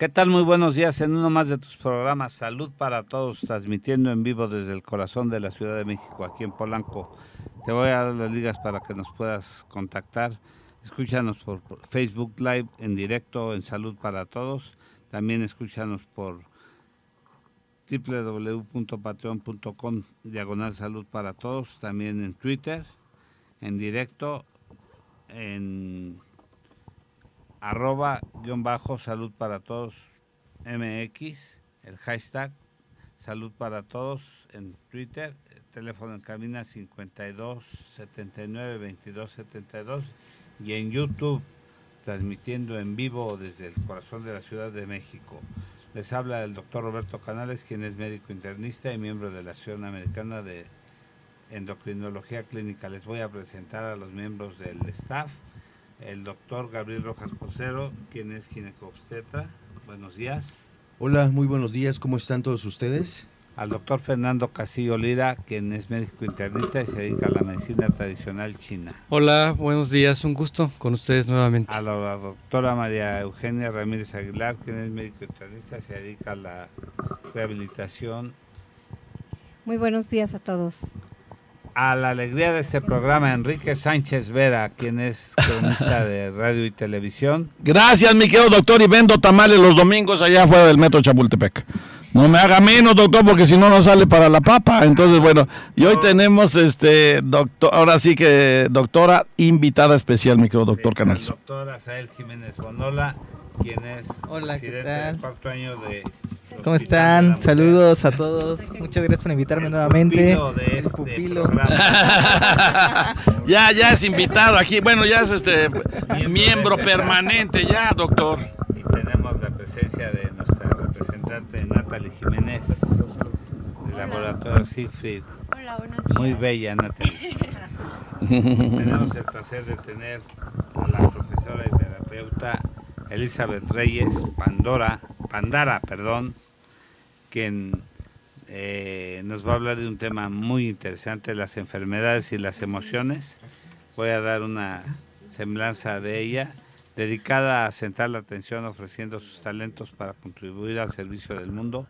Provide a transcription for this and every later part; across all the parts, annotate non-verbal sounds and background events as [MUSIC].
¿Qué tal? Muy buenos días en uno más de tus programas Salud para Todos, transmitiendo en vivo desde el corazón de la Ciudad de México, aquí en Polanco. Te voy a dar las ligas para que nos puedas contactar. Escúchanos por, Facebook Live en directo en Salud para Todos. También escúchanos por www.patreon.com diagonal salud para todos. También en Twitter, en directo, en arroba guion bajo salud para todos MX, el hashtag salud para todos en Twitter, teléfono en cabina 52 79 22 72 y en YouTube transmitiendo en vivo desde el corazón de la Ciudad de México. Les habla el doctor Roberto Canales, quien es médico internista y miembro de la Asociación Americana de Endocrinología Clínica. Les voy a presentar a los miembros del staff el doctor Gabriel Rojas Posero, quien es ginecobstetra. Buenos días. Hola, muy buenos días. ¿Cómo están todos ustedes? Al doctor Fernando Casillo Lira, quien es médico internista y se dedica a la medicina tradicional china. Hola, buenos días. Un gusto con ustedes nuevamente. A la doctora María Eugenia Ramírez Aguilar, quien es médico internista y se dedica a la rehabilitación. Muy buenos días a todos a la alegría de este programa, Enrique Sánchez Vera, quien es cronista de radio y televisión. Gracias, mi querido doctor, y vendo tamales los domingos allá afuera del metro Chapultepec. No me haga menos, doctor, porque si no, no sale para la papa. Entonces, bueno, y hoy tenemos, este, doctor, ahora sí que doctora invitada especial, mi querido doctor Canales. Doctora Sael Jiménez Bonola, quien es Hola, presidente del cuarto año de ¿Cómo están? Saludos a todos. Muchas gracias por invitarme nuevamente. De este pupilo. [LAUGHS] ya, ya es invitado aquí. Bueno, ya es este miembro permanente ya, doctor. Y tenemos la presencia de nuestra representante Natalie Jiménez del laboratorio Siegfried. Hola, buenos días. Muy bella, Natalie. [LAUGHS] tenemos el placer de tener a la profesora y terapeuta Elizabeth Reyes Pandora, Pandara, perdón, quien eh, nos va a hablar de un tema muy interesante, las enfermedades y las emociones. Voy a dar una semblanza de ella, dedicada a centrar la atención ofreciendo sus talentos para contribuir al servicio del mundo.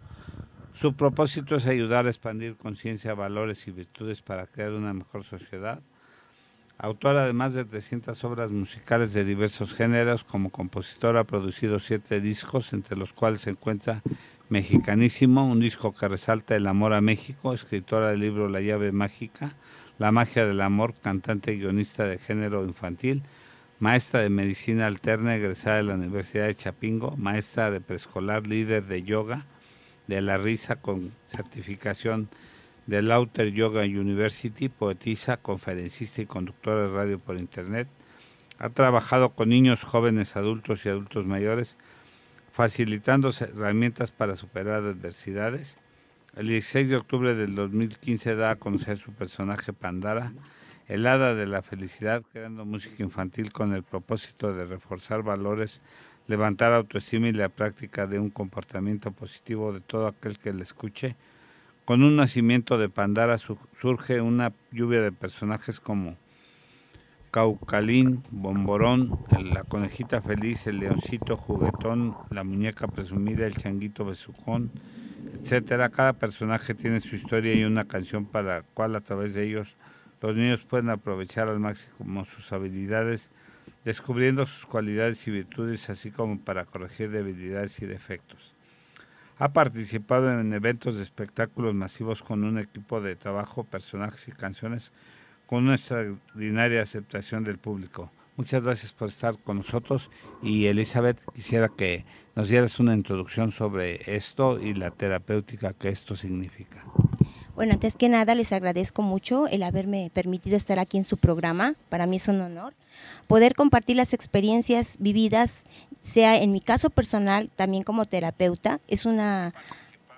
Su propósito es ayudar a expandir conciencia, valores y virtudes para crear una mejor sociedad. Autora de más de 300 obras musicales de diversos géneros, como compositora ha producido siete discos, entre los cuales se encuentra Mexicanísimo, un disco que resalta el amor a México, escritora del libro La llave mágica, La magia del amor, cantante y guionista de género infantil, maestra de medicina alterna egresada de la Universidad de Chapingo, maestra de preescolar, líder de yoga, de la risa con certificación de Lauter Yoga University, poetisa, conferencista y conductora de radio por internet. Ha trabajado con niños, jóvenes, adultos y adultos mayores facilitando herramientas para superar adversidades. El 16 de octubre del 2015 da a conocer su personaje Pandara, el hada de la felicidad, creando música infantil con el propósito de reforzar valores, levantar autoestima y la práctica de un comportamiento positivo de todo aquel que le escuche. Con un nacimiento de Pandara surge una lluvia de personajes como Caucalín, Bomborón, la conejita feliz, el leoncito juguetón, la muñeca presumida, el changuito besucón, etcétera. Cada personaje tiene su historia y una canción para la cual a través de ellos los niños pueden aprovechar al máximo sus habilidades, descubriendo sus cualidades y virtudes, así como para corregir debilidades y defectos. Ha participado en eventos de espectáculos masivos con un equipo de trabajo, personajes y canciones con una extraordinaria aceptación del público. Muchas gracias por estar con nosotros y Elizabeth, quisiera que nos dieras una introducción sobre esto y la terapéutica que esto significa. Bueno, antes que nada les agradezco mucho el haberme permitido estar aquí en su programa. Para mí es un honor poder compartir las experiencias vividas, sea en mi caso personal, también como terapeuta. Es una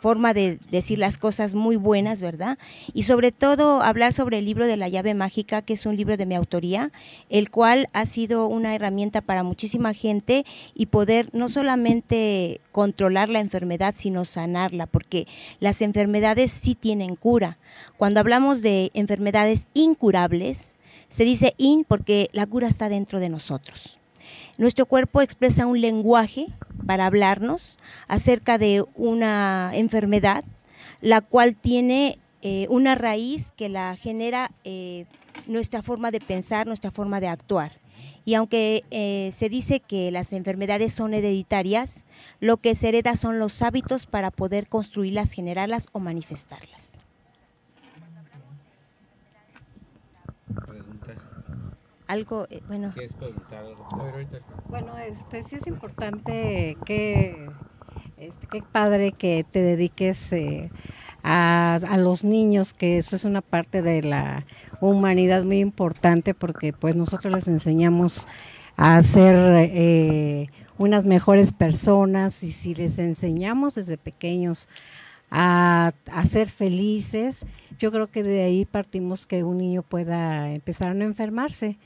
forma de decir las cosas muy buenas, ¿verdad? Y sobre todo hablar sobre el libro de la llave mágica, que es un libro de mi autoría, el cual ha sido una herramienta para muchísima gente y poder no solamente controlar la enfermedad, sino sanarla, porque las enfermedades sí tienen cura. Cuando hablamos de enfermedades incurables, se dice in porque la cura está dentro de nosotros. Nuestro cuerpo expresa un lenguaje para hablarnos acerca de una enfermedad, la cual tiene eh, una raíz que la genera eh, nuestra forma de pensar, nuestra forma de actuar. Y aunque eh, se dice que las enfermedades son hereditarias, lo que se hereda son los hábitos para poder construirlas, generarlas o manifestarlas. Algo, eh, bueno. Bueno, este sí es importante que, este, qué padre que te dediques eh, a, a, los niños, que eso es una parte de la humanidad muy importante porque pues nosotros les enseñamos a ser eh, unas mejores personas y si les enseñamos desde pequeños a, a, ser felices, yo creo que de ahí partimos que un niño pueda empezar a no enfermarse,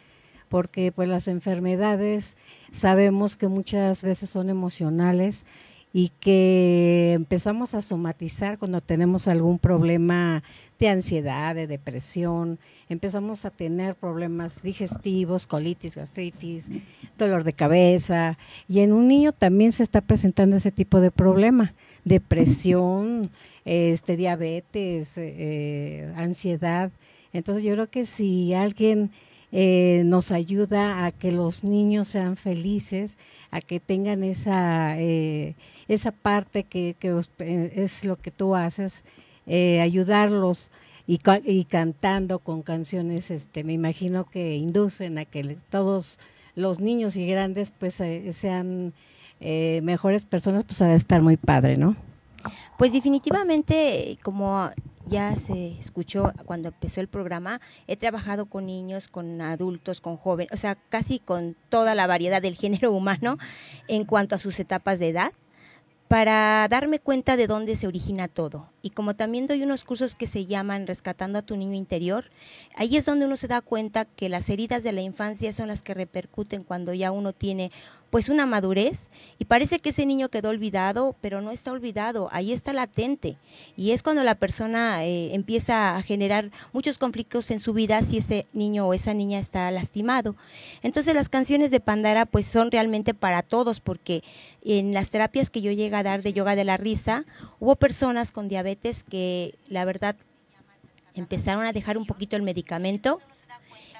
porque pues las enfermedades sabemos que muchas veces son emocionales y que empezamos a somatizar cuando tenemos algún problema de ansiedad, de depresión, empezamos a tener problemas digestivos, colitis, gastritis, dolor de cabeza, y en un niño también se está presentando ese tipo de problema, depresión, este, diabetes, eh, ansiedad. Entonces yo creo que si alguien eh, nos ayuda a que los niños sean felices, a que tengan esa, eh, esa parte que, eh, es lo que tú haces, eh, ayudarlos y, cantando con canciones, este, me imagino que inducen a que todos los niños y grandes pues sean mejores personas, pues de estar muy padre, ¿no? Pues definitivamente, como ya se escuchó cuando empezó el programa, he trabajado con niños, con adultos, con jóvenes, o sea, casi con toda la variedad del género humano en cuanto a sus etapas de edad para darme cuenta de dónde se origina todo. Y como también doy unos cursos que se llaman Rescatando a tu niño interior, ahí es donde uno se da cuenta que las heridas de la infancia son las que repercuten cuando ya uno tiene pues una madurez y parece que ese niño quedó olvidado, pero no está olvidado, ahí está latente. Y es cuando la persona eh, empieza a generar muchos conflictos en su vida si ese niño o esa niña está lastimado. Entonces las canciones de Pandara pues son realmente para todos porque en las terapias que yo llegué a dar de yoga de la risa, hubo personas con diabetes que la verdad empezaron a dejar un poquito el medicamento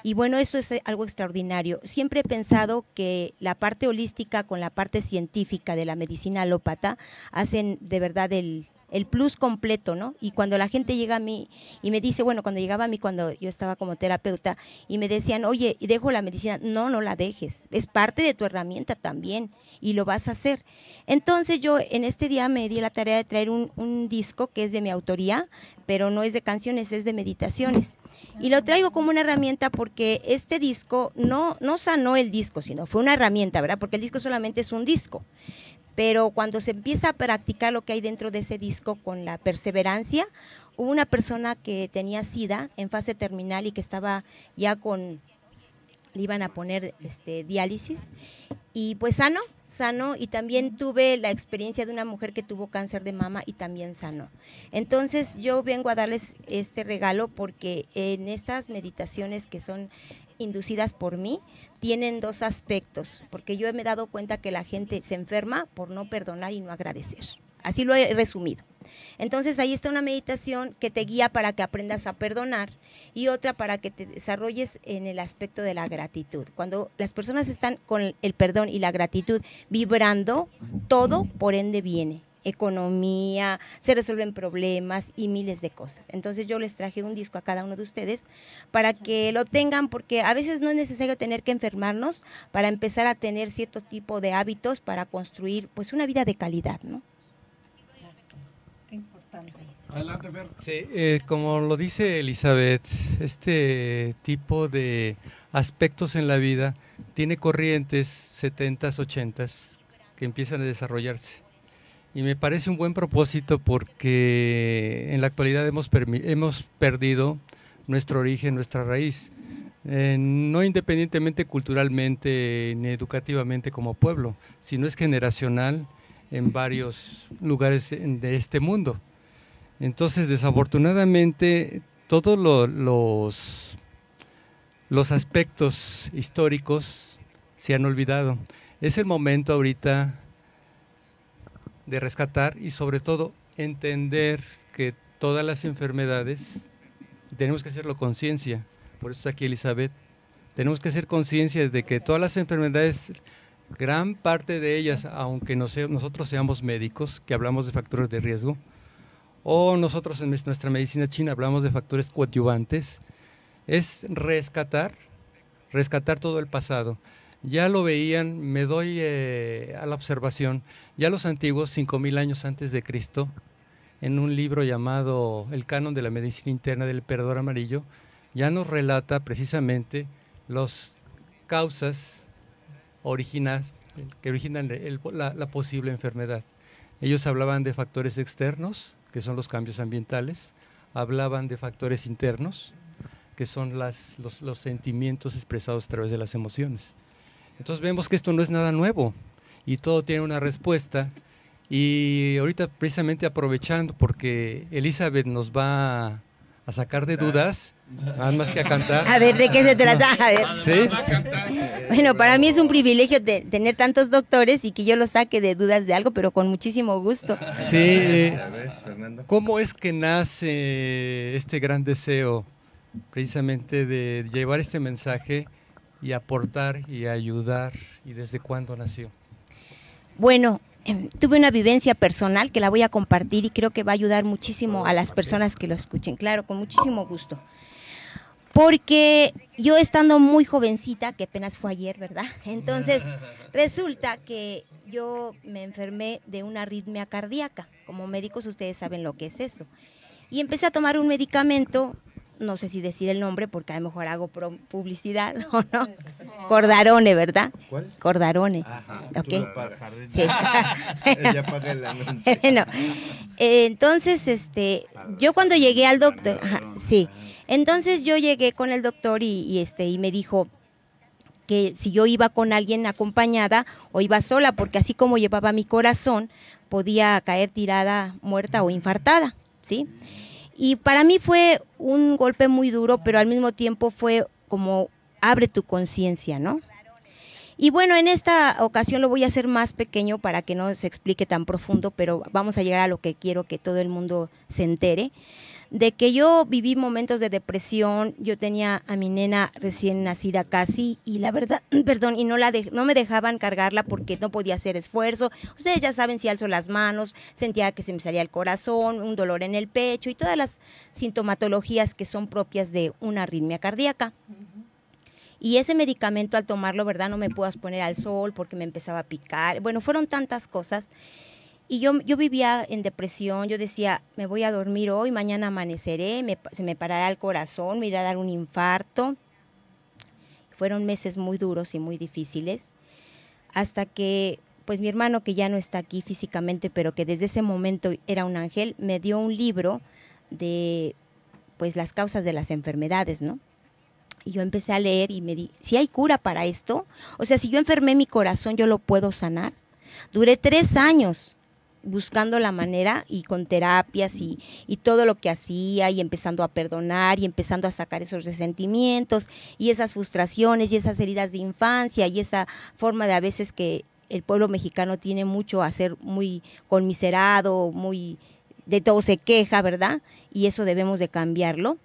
y bueno, eso es algo extraordinario. Siempre he pensado que la parte holística con la parte científica de la medicina alópata hacen de verdad el, el plus completo, ¿no? Y cuando la gente llega a mí y me dice, bueno, cuando llegaba a mí cuando yo estaba como terapeuta y me decían, oye, dejo la medicina, no, no la dejes, es parte de tu herramienta también y lo vas a hacer. Entonces yo en este día me di la tarea de traer un, disco que es de mi autoría, pero no es de canciones, es de meditaciones. Y lo traigo como una herramienta porque este disco no, no sanó el disco, sino fue una herramienta, ¿verdad? Porque el disco solamente es un disco pero cuando se empieza a practicar lo que hay dentro de ese disco con la perseverancia, hubo una persona que tenía SIDA en fase terminal y que estaba ya con, le iban a poner este, diálisis, y pues sano, sano, y también tuve la experiencia de una mujer que tuvo cáncer de mama y también sano. Entonces yo vengo a darles este regalo porque en estas meditaciones que son inducidas por mí, tienen dos aspectos, porque yo me he dado cuenta que la gente se enferma por no perdonar y no agradecer. Así lo he resumido. Entonces ahí está una meditación que te guía para que aprendas a perdonar y otra para que te desarrolles en el aspecto de la gratitud. Cuando las personas están con el perdón y la gratitud vibrando, todo por ende viene economía, se resuelven problemas y miles de cosas. Entonces yo les traje un disco a cada uno de ustedes para que lo tengan porque a veces no es necesario tener que enfermarnos para empezar a tener cierto tipo de hábitos para construir pues una vida de calidad, ¿no? Adelante, Fer. Sí, eh, como lo dice Elizabeth, este tipo de aspectos en la vida tiene corrientes 70s, 80s que empiezan a desarrollarse y me parece un buen propósito porque en la actualidad hemos, hemos perdido nuestro origen, nuestra raíz, eh, no independientemente culturalmente ni educativamente como pueblo, sino es generacional en varios lugares de este mundo. Entonces, desafortunadamente, todos lo, los, los aspectos históricos se han olvidado. Es el momento ahorita de rescatar y sobre todo entender que todas las enfermedades, tenemos que hacerlo conciencia, por eso está aquí Elizabeth, tenemos que hacer conciencia de que todas las enfermedades, gran parte de ellas, aunque nosotros seamos médicos, que hablamos de factores de riesgo, o nosotros en nuestra medicina china hablamos de factores coadyuvantes, es rescatar, rescatar todo el pasado. Ya lo veían, me doy eh, a la observación, ya los antiguos, 5.000 años antes de Cristo, en un libro llamado El canon de la medicina interna del emperador amarillo, ya nos relata precisamente las causas originas, que originan la, posible enfermedad. Ellos hablaban de factores externos, que son los cambios ambientales, hablaban de factores internos, que son las, los, los, sentimientos expresados a través de las emociones. Entonces vemos que esto no es nada nuevo y todo tiene una respuesta y ahorita precisamente aprovechando porque Elizabeth nos va a sacar de dudas, nada más que a cantar. A ver, ¿de qué se trata? A ver. ¿Sí? Bueno, para mí es un privilegio de tener tantos doctores y que yo los saque de dudas de algo, pero con muchísimo gusto. Sí. ¿Cómo es que nace este gran deseo precisamente de llevar este mensaje y aportar y ayudar y desde cuándo nació? Bueno, Em, tuve una vivencia personal que la voy a compartir y creo que va a ayudar muchísimo a las personas que lo escuchen, claro, con muchísimo gusto. Porque yo estando muy jovencita, que apenas fue ayer, ¿verdad? [LAUGHS] Entonces, [LAUGHS] resulta que yo me enfermé de una arritmia cardíaca. Como médicos ustedes saben lo que es eso. Y empecé a tomar un medicamento no sé si decir el nombre porque a lo mejor hago publicidad [LAUGHS] o no. Cordarone, ¿verdad? ¿Cuál? Cordarone. Ajá. Okay. Sí. [LAUGHS] el anuncio. [LAUGHS] bueno, entonces, este, yo cuando llegué al doctor, sí, entonces yo llegué con el doctor y, y, este y me dijo que si yo iba con alguien acompañada o iba sola, porque así como llevaba mi corazón, podía caer tirada, muerta o infartada, ¿sí? Y para mí fue un golpe muy duro, pero al mismo tiempo fue como abre tu conciencia, ¿no? Y bueno, en esta ocasión lo voy a hacer más pequeño para que no se explique tan profundo, pero vamos a llegar a lo que quiero que todo el mundo se entere de que yo viví momentos de depresión, yo tenía a mi nena recién nacida casi y la verdad, [CLEARS THROAT] perdón, y no la no me dejaban cargarla porque no podía hacer esfuerzo. Ustedes ya saben si alzo las manos, sentía que se me salía el corazón, un dolor en el pecho y todas las sintomatologías que son propias de una arritmia cardíaca. Y ese medicamento al tomarlo, ¿verdad? No me puedo poner al sol porque me empezaba a picar. Bueno, fueron tantas cosas y yo, yo vivía en depresión, yo decía, me voy a dormir hoy, mañana amaneceré, se me parará el corazón, me irá a dar un infarto. Fueron meses muy duros y muy difíciles, hasta que pues mi hermano que ya no está aquí físicamente, pero que desde ese momento era un ángel, me dio un libro de pues las causas de las enfermedades, ¿no? Y yo empecé a leer y me di, si hay cura para esto, o sea, si yo enfermé mi corazón, yo lo puedo sanar. Duré tres años buscando la manera y con terapias y, todo lo que hacía y empezando a perdonar y empezando a sacar esos resentimientos y esas frustraciones y esas heridas de infancia y esa forma de a veces que el pueblo mexicano tiene mucho a ser muy conmiserado, muy de todo se queja, ¿verdad? Y eso debemos de cambiarlo.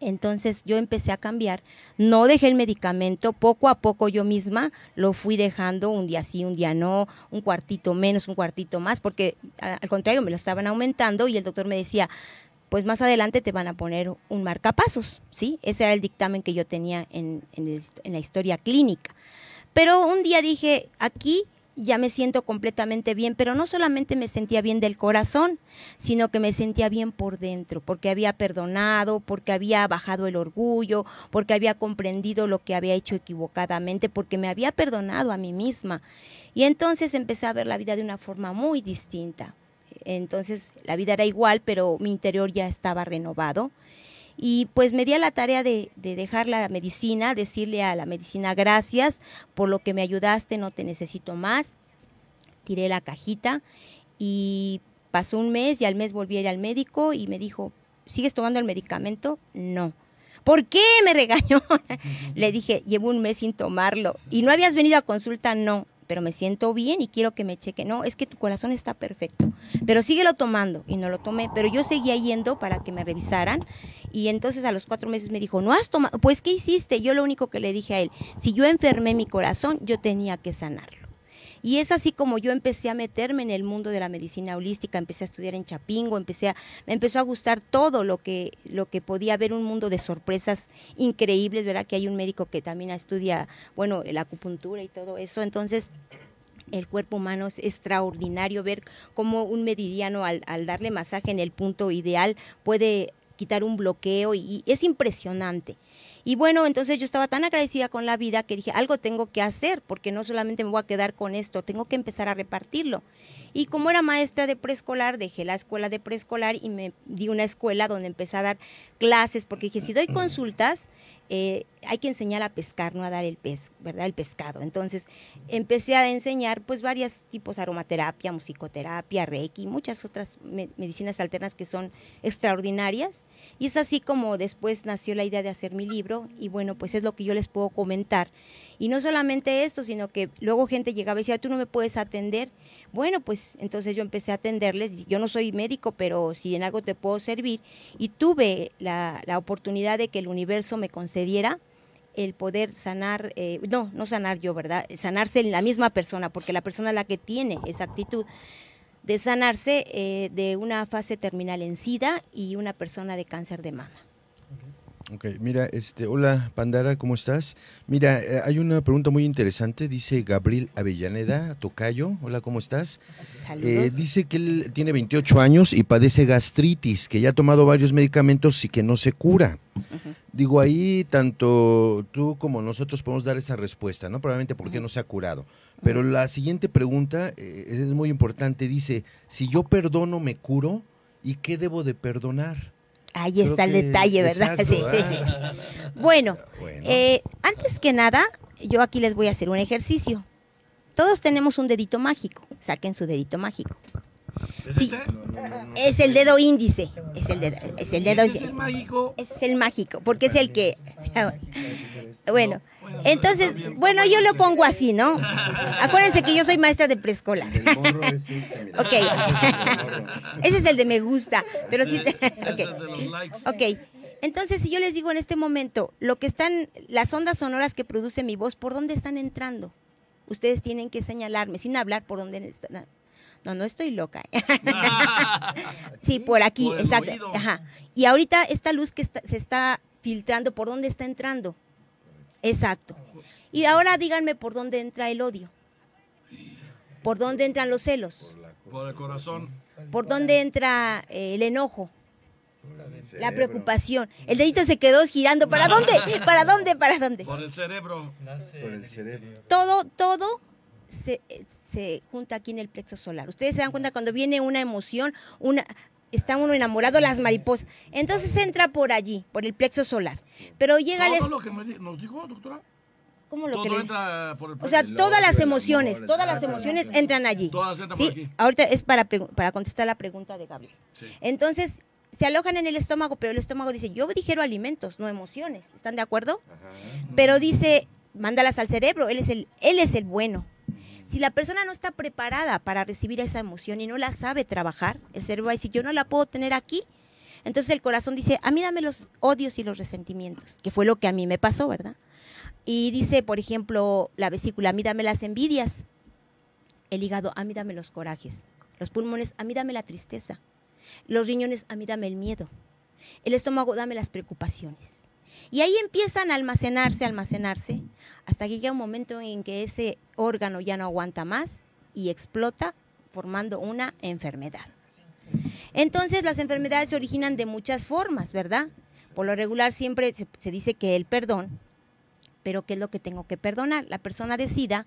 Entonces yo empecé a cambiar, no dejé el medicamento, poco a poco yo misma lo fui dejando, un día sí, un día no, un cuartito menos, un cuartito más, porque al contrario me lo estaban aumentando y el doctor me decía, pues más adelante te van a poner un marcapasos, ¿sí? Ese era el dictamen que yo tenía en, en la historia clínica. Pero un día dije, aquí ya me siento completamente bien, pero no solamente me sentía bien del corazón, sino que me sentía bien por dentro, porque había perdonado, porque había bajado el orgullo, porque había comprendido lo que había hecho equivocadamente, porque me había perdonado a mí misma. Y entonces empecé a ver la vida de una forma muy distinta. Entonces la vida era igual, pero mi interior ya estaba renovado y pues me di a la tarea de, dejar la medicina, decirle a la medicina gracias por lo que me ayudaste, no te necesito más. Tiré la cajita y pasó un mes y al mes volví a ir al médico y me dijo, ¿sigues tomando el medicamento? No. ¿Por qué me regañó? [LAUGHS] Le dije, llevo un mes sin tomarlo. ¿Y no habías venido a consulta? No, pero me siento bien y quiero que me cheque. No, es que tu corazón está perfecto, pero síguelo tomando. Y no lo tomé, pero yo seguía yendo para que me revisaran. Y entonces a los cuatro meses me dijo, no has tomado, pues ¿qué hiciste? Yo lo único que le dije a él, si yo enfermé mi corazón, yo tenía que sanarlo. Y es así como yo empecé a meterme en el mundo de la medicina holística, empecé a estudiar en Chapingo, empecé a, me empezó a gustar todo lo que, lo que podía haber un mundo de sorpresas increíbles, ¿verdad? Que hay un médico que también estudia, bueno, la acupuntura y todo eso. Entonces, el cuerpo humano es extraordinario ver cómo un meridiano al, al darle masaje en el punto ideal puede quitar un bloqueo y, es impresionante. Y bueno, entonces yo estaba tan agradecida con la vida que dije, algo tengo que hacer, porque no solamente me voy a quedar con esto, tengo que empezar a repartirlo. Y como era maestra de preescolar, dejé la escuela de preescolar y me di una escuela donde empecé a dar clases, porque dije, si doy consultas, eh, hay que enseñar a pescar, no a dar el pez, ¿verdad? El pescado. Entonces empecé a enseñar pues varios tipos, aromaterapia, musicoterapia, reiki, muchas otras medicinas alternas que son extraordinarias. Y es así como después nació la idea de hacer mi libro y bueno, pues es lo que yo les puedo comentar. Y no solamente esto, sino que luego gente llegaba y decía, tú no me puedes atender. Bueno, pues entonces yo empecé a atenderles. Yo no soy médico, pero si en algo te puedo servir. Y tuve la, oportunidad de que el universo me concediera el poder sanar, eh, no, no sanar yo, ¿verdad? Sanarse en la misma persona, porque la persona es la que tiene esa actitud de sanarse eh, de una fase terminal en SIDA y una persona de cáncer de mama. Ok, mira, este, hola Pandara, ¿cómo estás? Mira, eh, hay una pregunta muy interesante, dice Gabriel Avellaneda, Tocayo, hola, ¿cómo estás? Eh, dice que él tiene 28 años y padece gastritis, que ya ha tomado varios medicamentos y que no se cura. Digo, ahí tanto tú como nosotros podemos dar esa respuesta, ¿no? Probablemente porque no se ha curado. Pero la siguiente pregunta eh, es muy importante, dice, si yo perdono, ¿me curo? ¿Y qué debo de perdonar? Ahí está el detalle, ¿verdad? [LAUGHS] sí. Ah. Bueno, eh, antes que nada, yo aquí les voy a hacer un ejercicio. Todos tenemos un dedito mágico. Saquen su dedito mágico. Sí, es el dedo índice. Es el dedo, es el dedo. ¿Es el mágico? Es el mágico, porque es el que. Bueno, entonces, bueno, yo lo pongo así, ¿no? [LAUGHS] Acuérdense que yo soy maestra de preescolar. [LAUGHS] Ok. [LAUGHS] Ese es el de me gusta, pero sí. Ok. Entonces, si yo les digo en este momento, lo que están, las ondas sonoras que produce mi voz, ¿por dónde están entrando? Ustedes tienen que señalarme, sin hablar por dónde están no, no estoy loca. sí, por aquí, exacto. Ajá. Y ahorita esta luz que se está filtrando, ¿por dónde está entrando? Exacto. Y ahora díganme por dónde entra el odio. ¿Por dónde entran los celos? Por el corazón. ¿Por dónde entra eh, el enojo? La preocupación. El dedito se quedó girando. ¿Para dónde? ¿Para dónde? ¿Para dónde? Por el cerebro. Por el cerebro. Todo, todo se, se junta aquí en el plexo solar. Ustedes se dan cuenta cuando viene una emoción, una, está uno enamorado las mariposas. Entonces entra por allí, por el plexo solar. Pero llega ¿Todo lo que nos dijo, doctora? ¿Cómo lo Todo entra por el O sea, todas las emociones, todas las emociones entran allí. Todas entran ¿Sí? por aquí. Ahorita es para, para contestar la pregunta de Gabriel. Entonces, se alojan en el estómago, pero el estómago dice, yo digiero alimentos, no emociones. ¿Están de acuerdo? Pero dice, mándalas al cerebro, él es el, él es el bueno. Si la persona no está preparada para recibir esa emoción y no la sabe trabajar, el cerebro va a decir, yo no la puedo tener aquí. Entonces el corazón dice, a mí dame los odios y los resentimientos, que fue lo que a mí me pasó, ¿verdad? Y dice, por ejemplo, la vesícula, a mí dame las envidias. El hígado, a mí dame los corajes. Los pulmones, a mí dame la tristeza. Los riñones, a mí dame el miedo. El estómago, dame las preocupaciones. Y ahí empiezan a almacenarse, almacenarse, hasta que llega un momento en que ese órgano ya no aguanta más y explota formando una enfermedad. Entonces las enfermedades se originan de muchas formas, ¿verdad? Por lo regular siempre se, dice que el perdón, pero ¿qué es lo que tengo que perdonar? La persona decida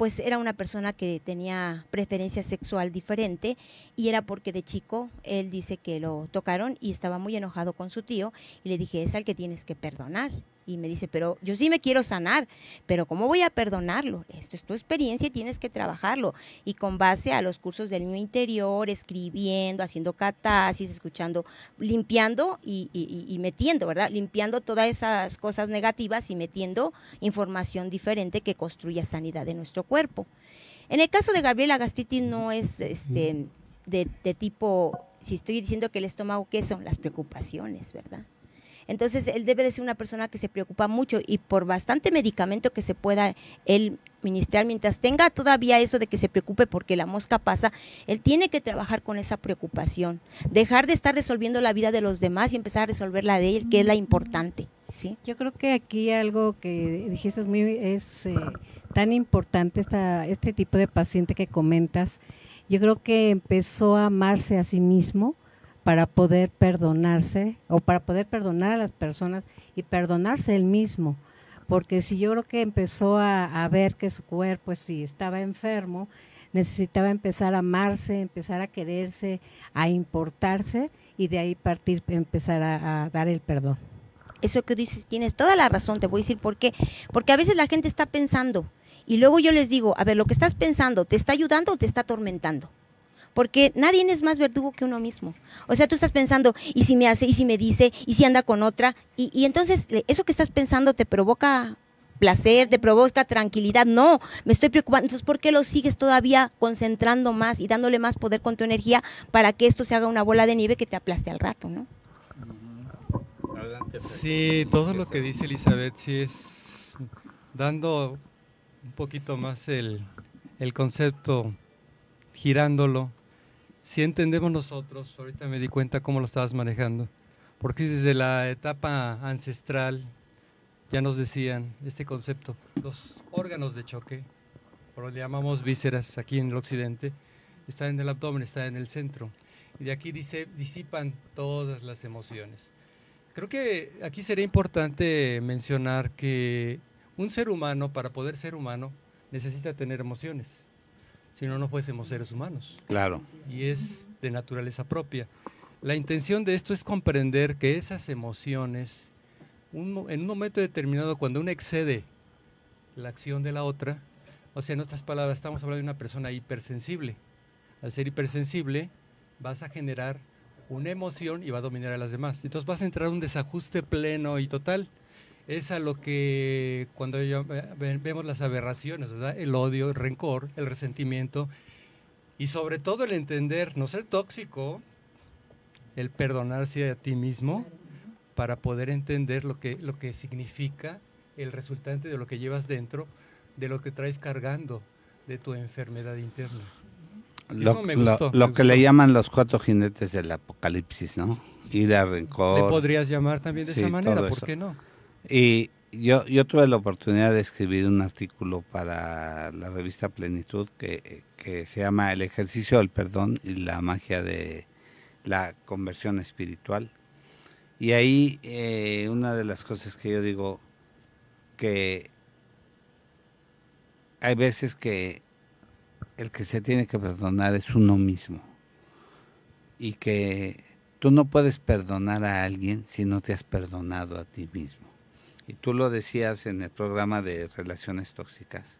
pues era una persona que tenía preferencia sexual diferente y era porque de chico él dice que lo tocaron y estaba muy enojado con su tío y le dije, es al que tienes que perdonar. Y me dice, pero yo sí me quiero sanar, pero ¿cómo voy a perdonarlo? Esto es tu experiencia y tienes que trabajarlo. Y con base a los cursos del niño interior, escribiendo, haciendo catarsis, escuchando, limpiando y, y metiendo, ¿verdad? Limpiando todas esas cosas negativas y metiendo información diferente que construya sanidad de nuestro cuerpo. En el caso de Gabriela, gastritis no es este, de, de tipo, si estoy diciendo que el estómago, ¿qué son? Las preocupaciones, ¿verdad? Entonces, él debe de ser una persona que se preocupa mucho y por bastante medicamento que se pueda él ministrar, mientras tenga todavía eso de que se preocupe porque la mosca pasa, él tiene que trabajar con esa preocupación, dejar de estar resolviendo la vida de los demás y empezar a resolver la de él, que es la importante. ¿sí? Yo creo que aquí algo que dijiste es, muy, es eh, tan importante esta, este tipo de paciente que comentas. Yo creo que empezó a amarse a sí mismo, para poder perdonarse o para poder perdonar a las personas y perdonarse él mismo. Porque si yo creo que empezó a, ver que su cuerpo, si estaba enfermo, necesitaba empezar a amarse, empezar a quererse, a importarse y de ahí partir, empezar a, a dar el perdón. Eso que dices, tienes toda la razón, te voy a decir por qué. Porque a veces la gente está pensando y luego yo les digo, a ver, lo que estás pensando, ¿te está ayudando o te está atormentando? Porque nadie es más verdugo que uno mismo. O sea, tú estás pensando, ¿y si me hace, y si me dice, y si anda con otra? Y, entonces eso que estás pensando te provoca placer, te provoca tranquilidad. No, me estoy preocupando. Entonces, ¿por qué lo sigues todavía concentrando más y dándole más poder con tu energía para que esto se haga una bola de nieve que te aplaste al rato, ¿no? Sí, todo lo que dice Elizabeth, sí es dando un poquito más el, el concepto, girándolo, si entendemos nosotros, ahorita me di cuenta cómo lo estabas manejando, porque desde la etapa ancestral ya nos decían este concepto, los órganos de choque, por lo que llamamos vísceras aquí en el occidente, están en el abdomen, están en el centro, y de aquí disipan todas las emociones. Creo que aquí sería importante mencionar que un ser humano, para poder ser humano, necesita tener emociones si no, no fuésemos seres humanos. Claro. Y es de naturaleza propia. La intención de esto es comprender que esas emociones, en un momento determinado, cuando uno excede la acción de la otra, o sea, en otras palabras, estamos hablando de una persona hipersensible. Al ser hipersensible, vas a generar una emoción y va a dominar a las demás. Entonces vas a entrar en un desajuste pleno y total es a lo que cuando vemos las aberraciones, ¿verdad? El odio, el rencor, el resentimiento y sobre todo el entender, no ser tóxico, el perdonarse a ti mismo para poder entender lo que, lo que significa el resultante de lo que llevas dentro, de lo que traes cargando, de tu enfermedad interna. Lo, lo, que le llaman los cuatro jinetes del apocalipsis, ¿no? Ira, rencor. Le podrías llamar también de esa manera, ¿por qué no? Y yo, yo tuve la oportunidad de escribir un artículo para la revista Plenitud que, se llama El ejercicio del perdón y la magia de la conversión espiritual. Y ahí eh, una de las cosas que yo digo que hay veces que el que se tiene que perdonar es uno mismo. Y que tú no puedes perdonar a alguien si no te has perdonado a ti mismo y tú lo decías en el programa de relaciones tóxicas,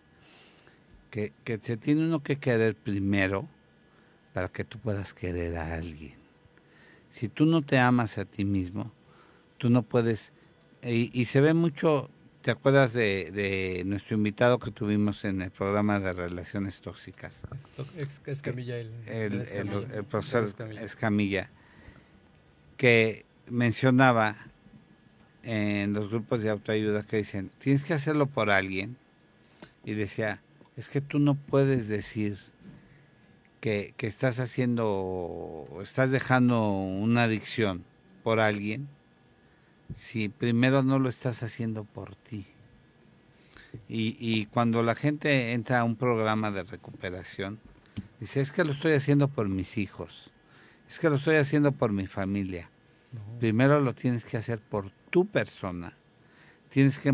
que, se tiene uno que querer primero para que tú puedas querer a alguien. Si tú no te amas a ti mismo, tú no puedes, y, se ve mucho, ¿te acuerdas de, nuestro invitado que tuvimos en el programa de relaciones tóxicas? Escamilla, el, el profesor Escamilla, que mencionaba en los grupos de autoayuda que dicen, tienes que hacerlo por alguien. Y decía, es que tú no puedes decir que, que estás haciendo, estás dejando una adicción por alguien si primero no lo estás haciendo por ti. Y, y, cuando la gente entra a un programa de recuperación, dice, es que lo estoy haciendo por mis hijos, es que lo estoy haciendo por mi familia. Primero lo tienes que hacer por tu persona. Tienes que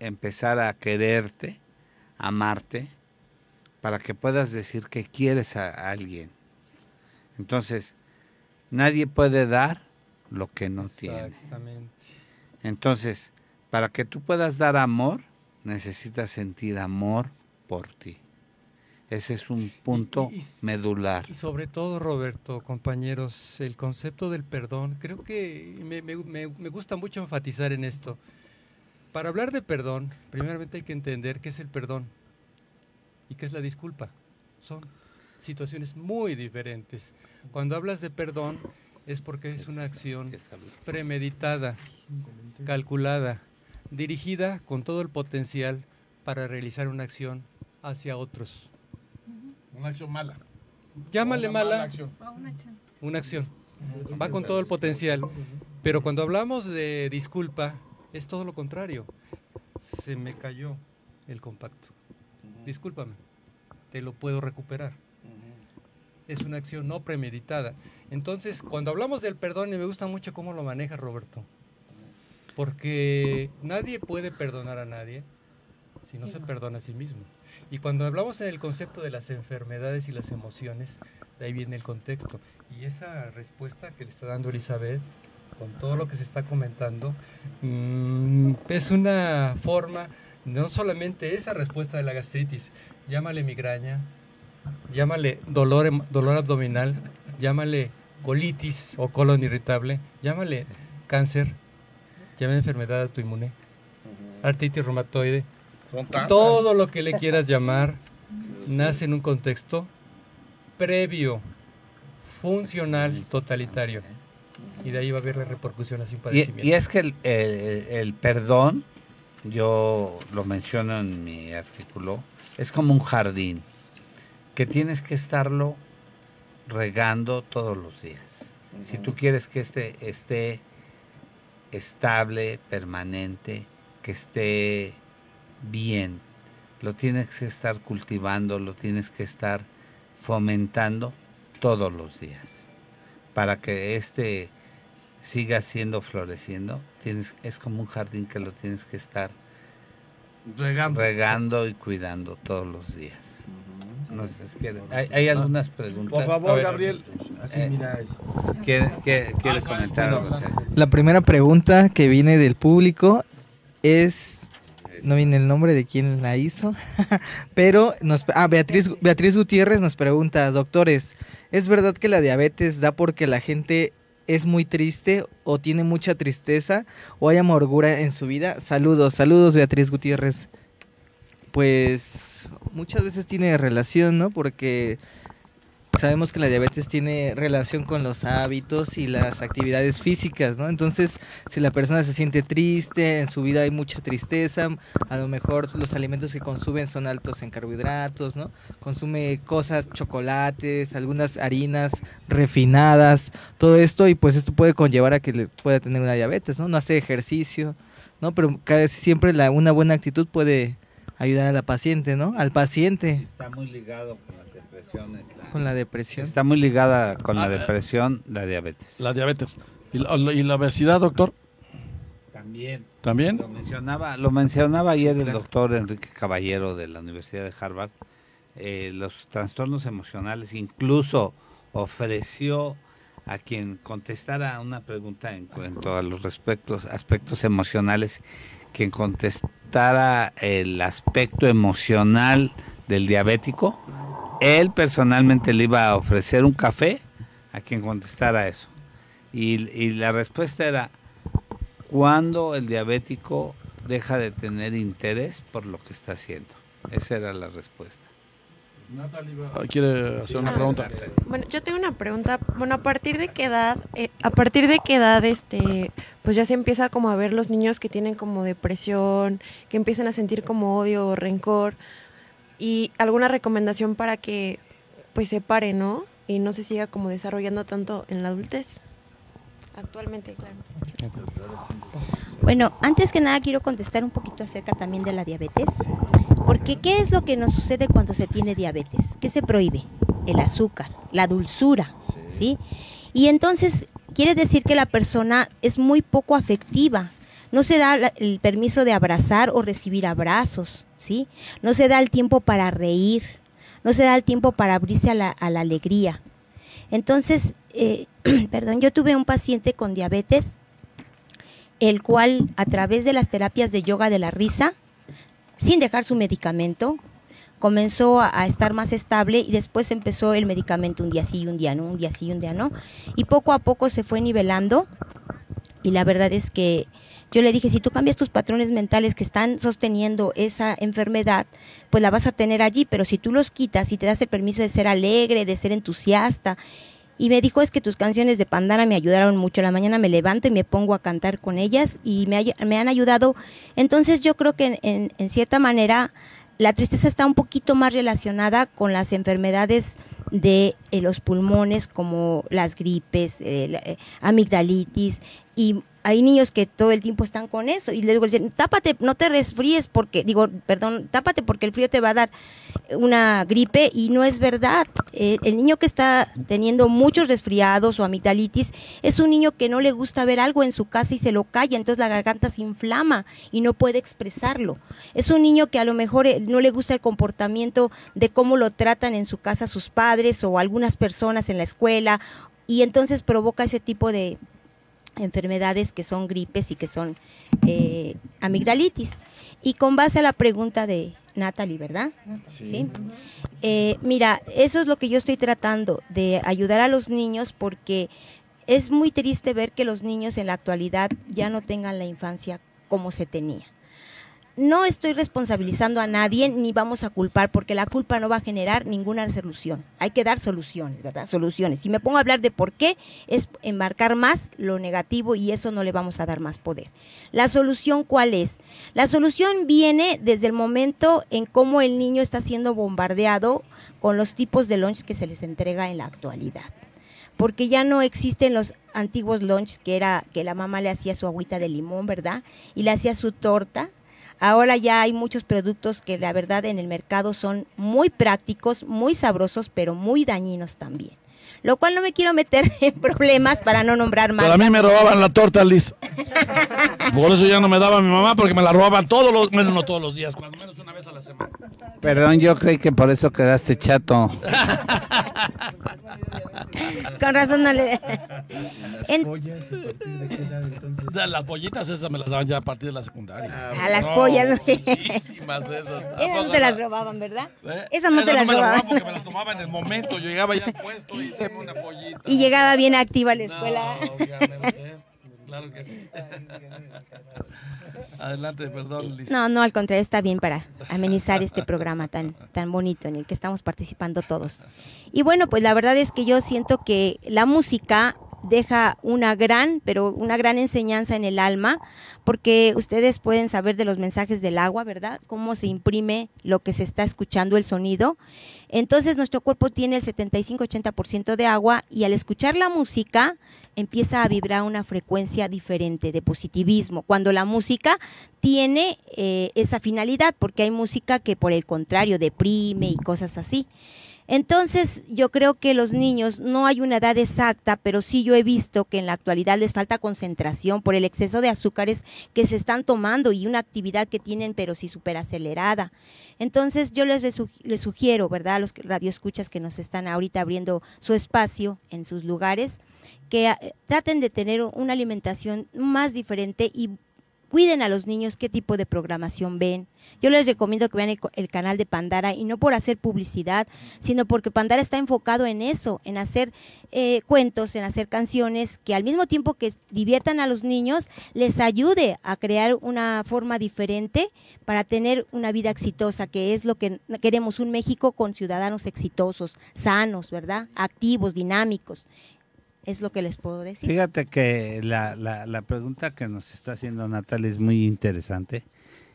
empezar a quererte, amarte, para que puedas decir que quieres a alguien. Entonces, nadie puede dar lo que no tiene. Entonces, Para que tú puedas dar amor, necesitas sentir amor por ti. Ese es un punto medular. Y sobre todo, Roberto, compañeros, el concepto del perdón, creo que me, me, gusta mucho enfatizar en esto. Para hablar de perdón, primeramente hay que entender qué es el perdón y qué es la disculpa. Son situaciones muy diferentes. Cuando hablas de perdón es porque es una acción premeditada, calculada, dirigida con todo el potencial para realizar una acción hacia otros. Una acción mala. Llámale mala. Mala acción. Una acción. Va con todo el potencial. Pero cuando hablamos de disculpa, es todo lo contrario. Se me cayó el compacto. Discúlpame. Te lo puedo recuperar. Es una acción no premeditada. Entonces, cuando hablamos del perdón, y me gusta mucho cómo lo maneja Roberto, porque nadie puede perdonar a nadie si no se perdona a sí mismo. Y cuando hablamos en el concepto de las enfermedades y las emociones, de ahí viene el contexto. Y esa respuesta que le está dando Elizabeth, con todo lo que se está comentando, mm, es una forma, no solamente esa respuesta de la gastritis, llámale migraña, llámale dolor, dolor abdominal, llámale colitis o colon irritable, llámale cáncer, llámale enfermedad autoinmune, artritis reumatoide, todo lo que le quieras llamar nace en un contexto previo, funcional, totalitario. Y de ahí va a haber la repercusión sin padecimiento. Y, es que el, perdón, yo lo menciono en mi artículo, es como un jardín que tienes que estarlo regando todos los días. Si tú quieres que este esté estable, permanente, que esté bien. Lo tienes que estar cultivando, lo tienes que estar fomentando todos los días. Para que este siga siendo floreciendo, tienes, es como un jardín que lo tienes que estar regando, y cuidando todos los días. hay, algunas preguntas. Por favor, Gabriel. ¿Quiere, comentar La primera pregunta que viene del público es no viene el nombre de quién la hizo, [LAUGHS] pero nos, ah, Beatriz, Beatriz Gutiérrez nos pregunta, doctores, ¿es verdad que la diabetes da porque la gente es muy triste o tiene mucha tristeza o hay amargura en su vida? Saludos, saludos Beatriz Gutiérrez. Pues muchas veces tiene relación, ¿no? Porque sabemos que la diabetes tiene relación con los hábitos y las actividades físicas, ¿no? Entonces, si la persona se siente triste, en su vida hay mucha tristeza, a lo mejor los alimentos que consumen son altos en carbohidratos, ¿no? Consume cosas, chocolates, algunas harinas refinadas, todo esto, y pues esto puede conllevar a que le pueda tener una diabetes, ¿no? No hace ejercicio, ¿no? Pero casi siempre la, una buena actitud puede ayudar a la paciente, ¿no? Al paciente. Está muy ligado con con la depresión. Está muy ligada con la ah, depresión, la diabetes. La diabetes. ¿Y la, obesidad, doctor? También. ¿También? Lo mencionaba, lo mencionaba ayer el doctor Enrique Caballero de la Universidad de Harvard. Eh, los trastornos emocionales, incluso ofreció a quien contestara una pregunta en cuanto a los respectos, aspectos emocionales, quien contestara el aspecto emocional del diabético, él personalmente le iba a ofrecer un café a quien contestara eso. Y, la respuesta era, ¿cuándo el diabético deja de tener interés por lo que está haciendo? Esa era la respuesta. Natalie quiere hacer una pregunta. Bueno, yo tengo una pregunta. Bueno, a partir de qué edad, eh, a partir de qué edad, este, pues ya se empieza como a ver los niños que tienen como depresión, que empiezan a sentir como odio o rencor y alguna recomendación para que pues se pare, ¿no? Y no se siga como desarrollando tanto en la adultez. Actualmente, claro. Bueno, antes que nada quiero contestar un poquito acerca también de la diabetes, porque ¿qué es lo que nos sucede cuando se tiene diabetes? ¿Qué se prohíbe? El azúcar, la dulzura, ¿sí? Y entonces quiere decir que la persona es muy poco afectiva, no se da el permiso de abrazar o recibir abrazos, ¿sí? No se da el tiempo para reír, no se da el tiempo para abrirse a la, alegría. Entonces, eh, [CLEARS THROAT] perdón, yo tuve un paciente con diabetes el cual a través de las terapias de yoga de la risa, sin dejar su medicamento, comenzó a, estar más estable y después empezó el medicamento un día sí un día no, un día sí un día no. Y poco a poco se fue nivelando y la verdad es que yo le dije, si tú cambias tus patrones mentales que están sosteniendo esa enfermedad, pues la vas a tener allí, pero si tú los quitas y te das el permiso de ser alegre, de ser entusiasta, y me dijo, es que tus canciones de Pandana me ayudaron mucho. La mañana me levanto y me pongo a cantar con ellas y me, han ayudado. Entonces yo creo que en, en, cierta manera la tristeza está un poquito más relacionada con las enfermedades de eh, los pulmones como las gripes, eh, eh, amigdalitis y hay niños que todo el tiempo están con eso y les digo, tápate, no te resfríes porque, digo, perdón, tápate porque el frío te va a dar una gripe y no es verdad. Eh, el niño que está teniendo muchos resfriados o amigdalitis es un niño que no le gusta ver algo en su casa y se lo calla, entonces la garganta se inflama y no puede expresarlo. Es un niño que a lo mejor eh, no le gusta el comportamiento de cómo lo tratan en su casa sus padres o algunas personas en la escuela y entonces provoca ese tipo de enfermedades que son gripes y que son eh, amigdalitis. Y con base a la pregunta de Natalie, ¿verdad? Sí. Eh, mira, eso es lo que yo estoy tratando, de ayudar a los niños porque es muy triste ver que los niños en la actualidad ya no tengan la infancia como se tenía no estoy responsabilizando a nadie ni vamos a culpar porque la culpa no va a generar ninguna solución. Hay que dar soluciones, ¿verdad? Soluciones. Si me pongo a hablar de por qué, es embarcar más lo negativo y eso no le vamos a dar más poder. La solución, ¿cuál es? La solución viene desde el momento en cómo el niño está siendo bombardeado con los tipos de lunch que se les entrega en la actualidad porque ya no existen los antiguos lunch que era que la mamá le hacía su agüita de limón, ¿verdad? Y le hacía su torta Ahora ya hay muchos productos que la verdad en el mercado son muy prácticos, muy sabrosos, pero muy dañinos también. Lo cual no me quiero meter [LAUGHS] en problemas para no nombrar más. Pero a mí me robaban la torta, Liz. [LAUGHS] Por eso ya no me daba mi mamá, porque me la robaban todos los, menos no todos los días, cuando menos una vez a la semana. Perdón, yo creí que por eso quedaste chato. [LAUGHS] Con razón no le. Las pollas, ¿a partir de qué edad entonces? Las pollitas esas me las daban ya a partir de la secundaria. a las pollas, Esas no te las robaban, ¿verdad? ¿Eh? Esas no te las robaban. porque me las tomaba en el momento. Yo llegaba ya al puesto y. Y llegaba bien activa a la escuela. Claro que sí. Adelante, perdón, Liz. No, no, al contrario, está bien para amenizar este programa tan, tan bonito en el que estamos participando todos. Y bueno, pues la verdad es que yo siento que la música deja una gran, pero una gran enseñanza en el alma, porque ustedes pueden saber de los mensajes del agua, ¿verdad? Cómo se imprime lo que se está escuchando, el sonido. Entonces nuestro cuerpo tiene el 75-80% de agua y al escuchar la música empieza a vibrar una frecuencia diferente de positivismo, cuando la música tiene eh, esa finalidad, porque hay música que por el contrario deprime y cosas así. Entonces, yo creo que los niños, no hay una edad exacta, pero sí yo he visto que en la actualidad les falta concentración por el exceso de azúcares que se están tomando y una actividad que tienen, pero sí súper acelerada. Entonces, yo les, les sugiero, ¿verdad?, a los radioescuchas que nos están ahorita abriendo su espacio en sus lugares, que eh, traten de tener una alimentación más diferente y cuiden a los niños qué tipo de programación ven. Yo les recomiendo que vean el, canal de Pandara y no por hacer publicidad, sino porque Pandara está enfocado en eso, en hacer eh, cuentos, en hacer canciones que al mismo tiempo que diviertan a los niños, les ayude a crear una forma diferente para tener una vida exitosa, que es lo que queremos, un México con ciudadanos exitosos, sanos, ¿verdad? Activos, dinámicos es lo que les puedo decir. Fíjate que la, la, pregunta que nos está haciendo Natalia es muy interesante.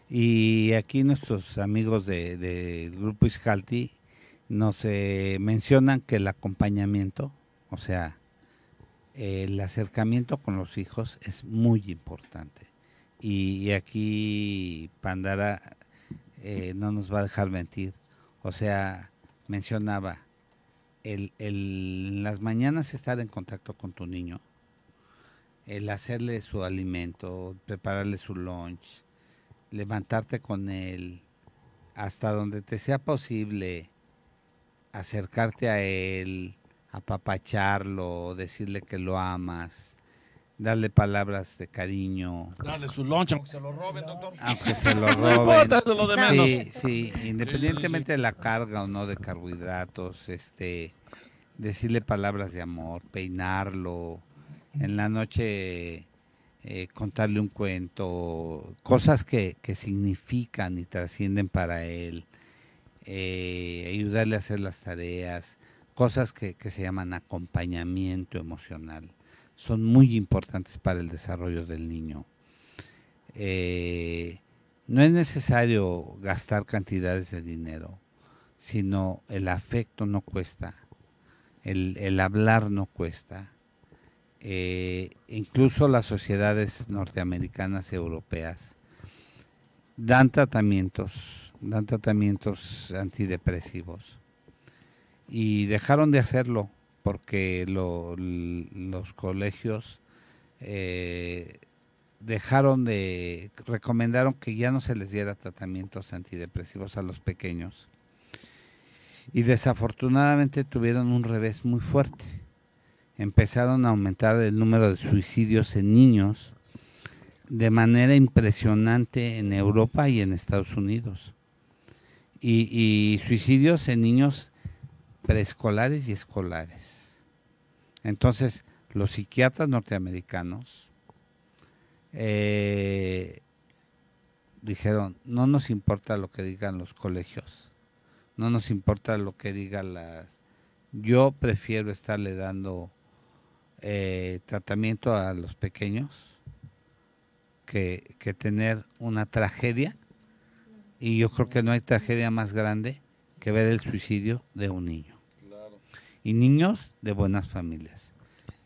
Y aquí nuestros amigos del de grupo Iscalti nos eh, mencionan que el acompañamiento, o sea, el acercamiento con los hijos es muy importante. Y, aquí Pandara eh, no nos va a dejar mentir. O sea, mencionaba, el, el, las mañanas estar en contacto con tu niño, el hacerle su alimento, prepararle su lunch, levantarte con él, hasta donde te sea posible, acercarte a él, apapacharlo, decirle que lo amas, darle palabras de cariño. Darle su loncha, aunque se lo roben, doctor. Aunque se lo [LAUGHS] roben. Sí, sí, independientemente de la carga o no de carbohidratos, este, decirle palabras de amor, peinarlo, en la noche eh, contarle un cuento, cosas que, que, significan y trascienden para él, eh, ayudarle a hacer las tareas, cosas que, que se llaman acompañamiento emocional son muy importantes para el desarrollo del niño. Eh, no es necesario gastar cantidades de dinero, sino el afecto no cuesta, el, hablar no cuesta. Eh, incluso las sociedades norteamericanas y europeas dan tratamientos, dan tratamientos antidepresivos y dejaron de hacerlo porque los colegios eh, dejaron de, recomendaron que ya no se les diera tratamientos antidepresivos a los pequeños. Y desafortunadamente tuvieron un revés muy fuerte. Empezaron a aumentar el número de suicidios en niños de manera impresionante en Europa y en Estados Unidos. y suicidios en niños preescolares y escolares. Entonces, los psiquiatras norteamericanos eh, dijeron, no nos importa lo que digan los colegios, no nos importa lo que digan las... Yo prefiero estarle dando eh, tratamiento a los pequeños que, que tener una tragedia y yo creo que no hay tragedia más grande que ver el suicidio de un niño. Y niños de buenas familias.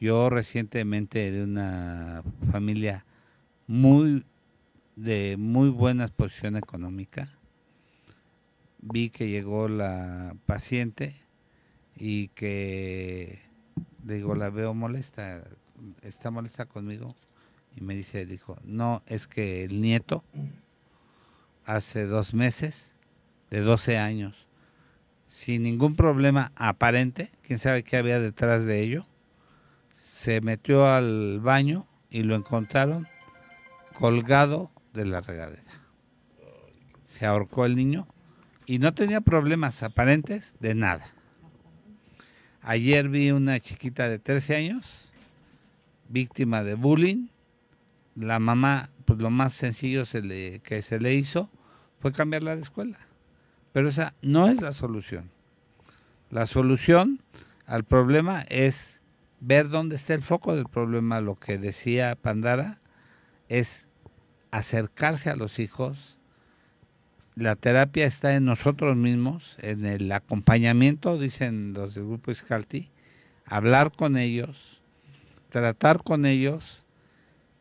Yo recientemente de una familia muy de muy buena posición económica, vi que llegó la paciente y que digo, la veo molesta, está molesta conmigo y me dice, dijo, no, es que el nieto hace dos meses, de 12 años, sin ningún problema aparente, quién sabe qué había detrás de ello, se metió al baño y lo encontraron colgado de la regadera. Se ahorcó el niño y no tenía problemas aparentes de nada. Ayer vi una chiquita de 13 años, víctima de bullying. La mamá, pues lo más sencillo que se le hizo fue cambiarla de escuela. Pero esa no es la solución. La solución al problema es ver dónde está el foco del problema. Lo que decía Pandara es acercarse a los hijos. La terapia está en nosotros mismos, en el acompañamiento, dicen los del grupo Iscalti, hablar con ellos, tratar con ellos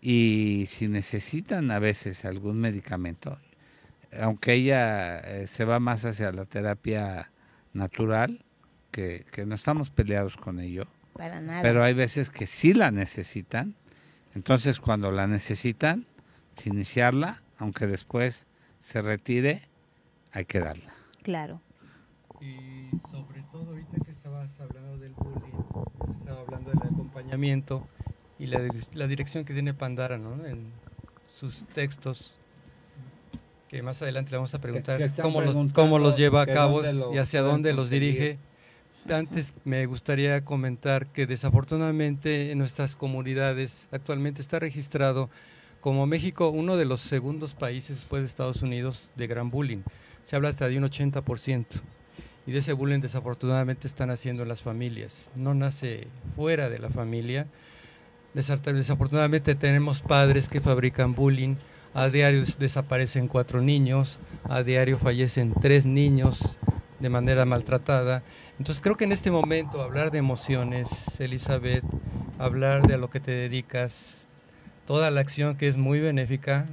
y si necesitan a veces algún medicamento, aunque ella eh, se va más hacia la terapia natural, que, no estamos peleados con ello, pero hay veces que sí la necesitan, entonces cuando la necesitan, iniciarla, aunque después se retire, hay que darla. Claro. Y sobre todo ahorita que estabas hablando del bullying, estaba hablando del acompañamiento y la, la dirección que tiene Pandara ¿no? en sus textos que más adelante le vamos a preguntar cómo, los, cómo los lleva a cabo y hacia dónde los dirige. Antes me gustaría comentar que desafortunadamente en nuestras comunidades actualmente está registrado como México uno de los segundos países después de Estados Unidos de gran bullying. Se habla hasta de un 80%. Y de ese bullying desafortunadamente están haciendo las familias. No nace fuera de la familia. Desafortunadamente tenemos padres que fabrican bullying a diario desaparecen cuatro niños, a diario fallecen tres niños de manera maltratada. Entonces creo que en este momento hablar de emociones, Elizabeth, hablar de a lo que te dedicas, toda la acción que es muy benéfica,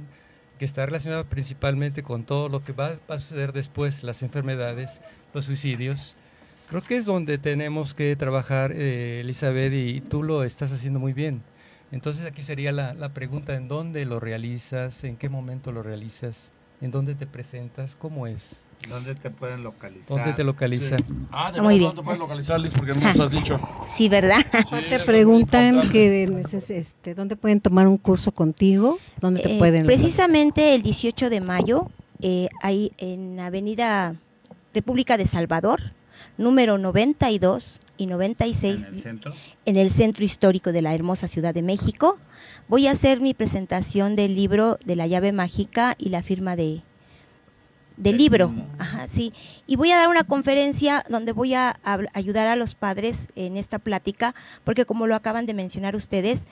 que está relacionada principalmente con todo lo que va, a suceder después, las enfermedades, los suicidios. Creo que es donde tenemos que trabajar, eh, Elizabeth, y tú lo estás haciendo muy bien. Entonces aquí sería la, pregunta, ¿en dónde lo realizas? ¿En qué momento lo realizas? ¿En dónde te presentas? ¿Cómo es? ¿Dónde te pueden localizar? ¿Dónde te localizan? Ah, de Muy verdad, ¿dónde te pueden localizar, Liz? Porque no nos has dicho. [LAUGHS] Sí, ¿verdad? te preguntan que este, dónde pueden tomar un curso contigo, dónde te eh, pueden... Precisamente el 18 de mayo, eh, ahí en Avenida República de Salvador, número 92 y 96, ¿En el, centro? en el centro histórico de la hermosa Ciudad de México. Voy a hacer mi presentación del libro de la llave mágica y la firma de del libro. Ajá, sí. Y voy a dar una conferencia donde voy a, ayudar a los padres en esta plática, porque como lo acaban de mencionar ustedes,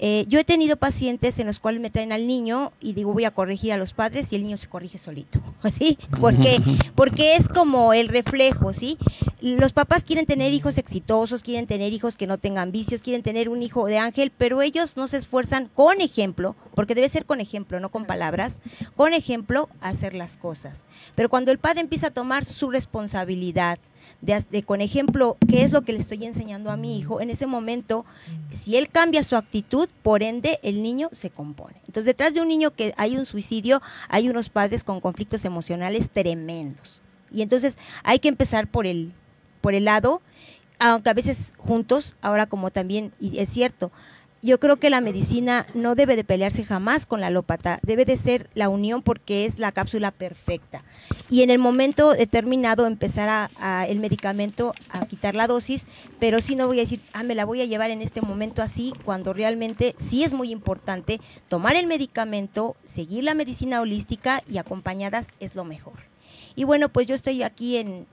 eh, yo he tenido pacientes en los cuales me traen al niño y digo voy a corregir a los padres y el niño se corrige solito, [LAUGHS] ¿sí? Porque, [LAUGHS] porque es como el reflejo, ¿sí? Los papás quieren tener hijos exitosos, quieren tener hijos que no tengan vicios, quieren tener un hijo de ángel, pero ellos no se esfuerzan con ejemplo, porque debe ser con ejemplo, no con palabras, con ejemplo hacer las cosas. Pero cuando el padre empieza a tomar su responsabilidad, de, con ejemplo, qué es lo que le estoy enseñando a mi hijo, en ese momento, si él cambia su actitud, por ende, el niño se compone. Entonces, detrás de un niño que hay un suicidio, hay unos padres con conflictos emocionales tremendos. Y entonces hay que empezar por el, por el lado, aunque a veces juntos, ahora como también, y es cierto, yo creo que la medicina no debe de pelearse jamás con la alópata, debe de ser la unión porque es la cápsula perfecta. Y en el momento determinado empezar a, el medicamento a quitar la dosis, pero sí no voy a decir, ah, me la voy a llevar en este momento así, cuando realmente sí es muy importante tomar el medicamento, seguir la medicina holística y acompañadas es lo mejor. Y bueno, pues yo estoy aquí en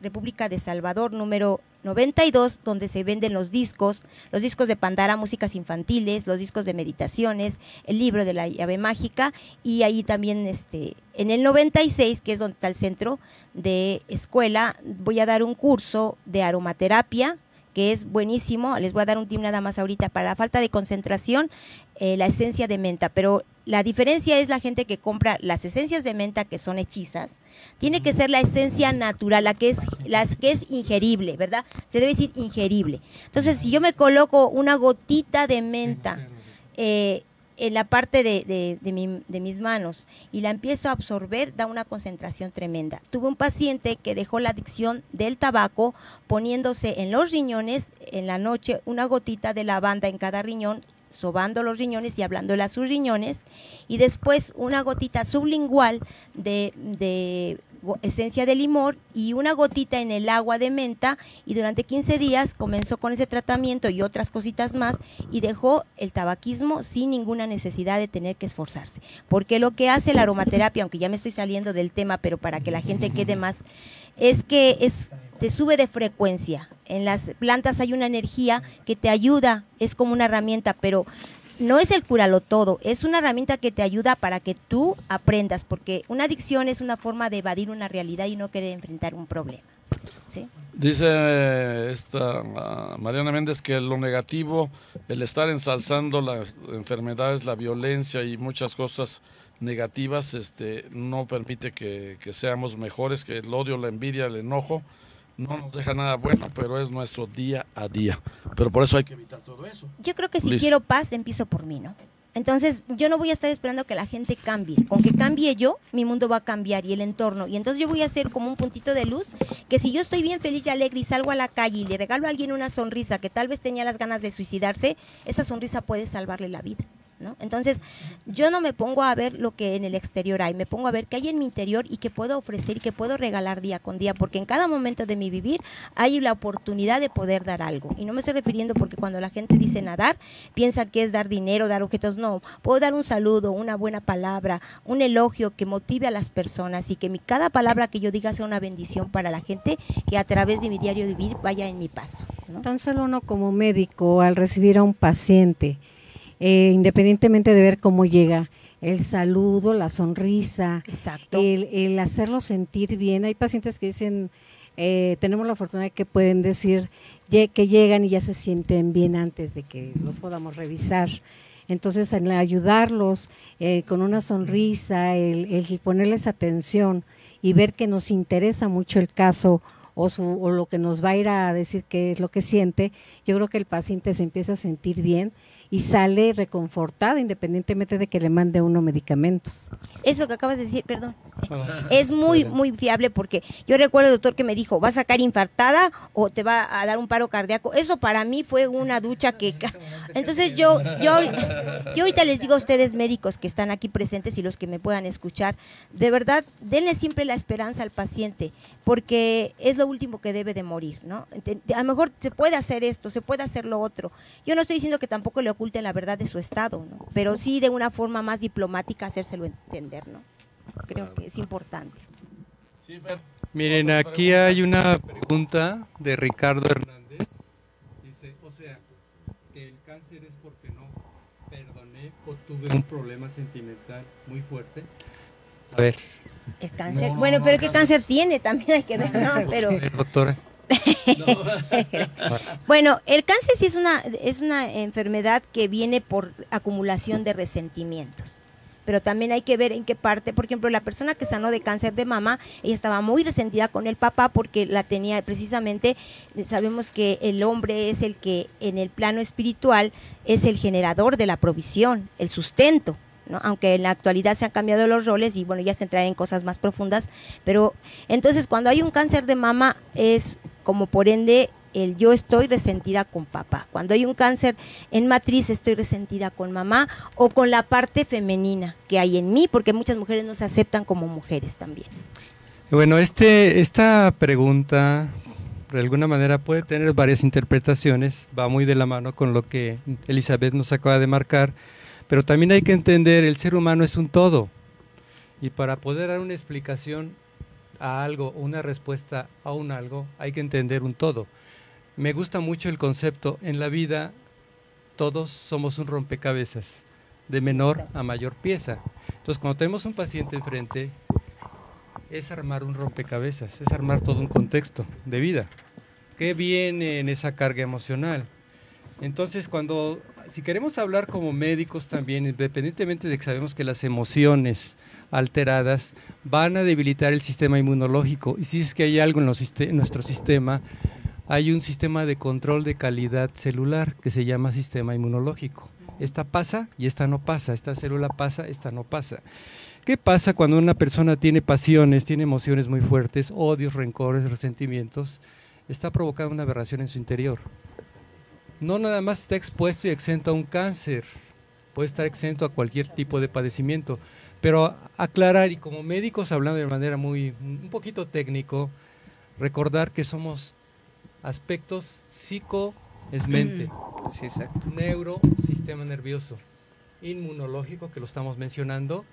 República de Salvador, número 92, donde se venden los discos, los discos de Pandara, músicas infantiles, los discos de meditaciones, el libro de la llave mágica y ahí también este en el 96, que es donde está el centro de escuela, voy a dar un curso de aromaterapia que es buenísimo. Les voy a dar un tip nada más ahorita para la falta de concentración, eh, la esencia de menta. Pero la diferencia es la gente que compra las esencias de menta que son hechizas. Tiene que ser la esencia natural, la que es, las que es ingerible, ¿verdad? Se debe decir ingerible. Entonces, si yo me coloco una gotita de menta, eh, en la parte de, de, mis manos y la empiezo a absorber, da una concentración tremenda. Tuve un paciente que dejó la adicción del tabaco poniéndose en los riñones en la noche una gotita de lavanda en cada riñón sobando los riñones y hablándole a sus riñones, y después una gotita sublingual de, de esencia de limón y una gotita en el agua de menta y durante 15 días comenzó con ese tratamiento y otras cositas más y dejó el tabaquismo sin ninguna necesidad de tener que esforzarse. Porque lo que hace la aromaterapia, aunque ya me estoy saliendo del tema, pero para que la gente quede más, es que es te sube de frecuencia. En las plantas hay una energía que te ayuda, es como una herramienta, pero no es el curalo todo, es una herramienta que te ayuda para que tú aprendas, porque una adicción es una forma de evadir una realidad y no querer enfrentar un problema. Dice esta Mariana Méndez que lo negativo, el estar ensalzando las enfermedades, la violencia y muchas cosas negativas, este, no permite que seamos mejores, que el odio, la envidia, el enojo, no nos deja nada bueno, pero es nuestro día a día. Pero por eso hay que evitar todo eso. Yo creo que si quiero paz, empiezo por mí, ¿no? Entonces, yo no voy a estar esperando que la gente cambie. Con que cambie yo, mi mundo va a cambiar y el entorno. Y entonces yo voy a ser como un puntito de luz que si yo estoy bien feliz y alegre y salgo a la calle y le regalo a alguien una sonrisa que tal vez tenía las ganas de suicidarse, esa sonrisa puede salvarle la vida. Entonces, yo no me pongo a ver lo que en el exterior hay, me pongo a ver qué hay en mi interior y qué puedo ofrecer y qué puedo regalar día con día, porque en cada momento de mi vivir hay la oportunidad de poder dar algo. Y no me estoy refiriendo porque cuando la gente dice nadar, piensa que es dar dinero, dar objetos. No, puedo dar un saludo, una buena palabra, un elogio que motive a las personas y que cada palabra que yo diga sea una bendición para la gente que a través de mi diario vivir vaya en mi paso. Tan solo uno como médico, al recibir a un paciente, eh, independientemente de ver cómo llega, el saludo, la sonrisa, El, hacerlo sentir bien. Hay pacientes que dicen, eh, tenemos la fortuna de que pueden decir que llegan y ya se sienten bien antes de que los podamos revisar. Entonces, en ayudarlos eh, con una sonrisa, el, ponerles atención y ver que nos interesa mucho el caso o, o lo que nos va a ir a decir qué es lo que siente, yo creo que el paciente se empieza a sentir bien y sale reconfortada independientemente de que le mande uno medicamentos. Eso que acabas de decir, perdón, es muy, muy fiable porque yo recuerdo, doctor, que me dijo, ¿va a sacar infartada o te va a dar un paro cardíaco? Eso para mí fue una ducha que... Entonces yo, yo, yo ahorita les digo a ustedes médicos que están aquí presentes y los que me puedan escuchar, de verdad, denle siempre la esperanza al paciente porque es lo último que debe de morir, ¿no? A lo mejor se puede hacer esto, se puede hacer lo otro. Yo no estoy diciendo que tampoco le oculten la verdad de su estado, ¿no? Pero sí de una forma más diplomática hacérselo entender, ¿no? Creo que es importante. Miren, aquí hay una pregunta de Ricardo Hernández. Dice, o sea, que el cáncer es porque no perdoné o tuve un problema sentimental muy fuerte. A ver. El cáncer. bueno, pero ¿qué cáncer tiene? También hay que ver, ¿no? [LAUGHS] Pero... Doctora. [LAUGHS] bueno, el cáncer sí es una, es una enfermedad que viene por acumulación de resentimientos. Pero también hay que ver en qué parte, por ejemplo, la persona que sanó de cáncer de mama, ella estaba muy resentida con el papá porque la tenía precisamente, sabemos que el hombre es el que en el plano espiritual es el generador de la provisión, el sustento. ¿no? aunque en la actualidad se han cambiado los roles y bueno, ya se entrará en cosas más profundas, pero entonces cuando hay un cáncer de mama es como por ende el yo estoy resentida con papá. Cuando hay un cáncer en matriz estoy resentida con mamá o con la parte femenina que hay en mí, porque muchas mujeres no se aceptan como mujeres también. Bueno, este, esta pregunta de alguna manera puede tener varias interpretaciones, va muy de la mano con lo que Elizabeth nos acaba de marcar, pero también hay que entender, el ser humano es un todo, y para poder dar una explicación a algo, una respuesta a un algo, hay que entender un todo. Me gusta mucho el concepto, en la vida todos somos un rompecabezas, de menor a mayor pieza. Entonces, cuando tenemos un paciente enfrente, es armar un rompecabezas, es armar todo un contexto de vida. ¿Qué viene en esa carga emocional? Entonces, cuando, si queremos hablar como médicos también, independientemente de que sabemos que las emociones, alteradas van a debilitar el sistema inmunológico. Y si es que hay algo en, nuestro sistema, hay un sistema de control de calidad celular que se llama sistema inmunológico. Esta pasa y esta no pasa, esta célula pasa, esta no pasa. ¿Qué pasa cuando una persona tiene pasiones, tiene emociones muy fuertes, odios, rencores, resentimientos? Está provocando una aberración en su interior. No nada más está expuesto y exento a un cáncer, puede estar exento a cualquier tipo de padecimiento, pero aclarar y como médicos hablando de manera muy, un poquito técnico, recordar que somos aspectos psico es mente, [CLEARS THROAT] neuro, sistema nervioso, inmunológico, que lo estamos mencionando,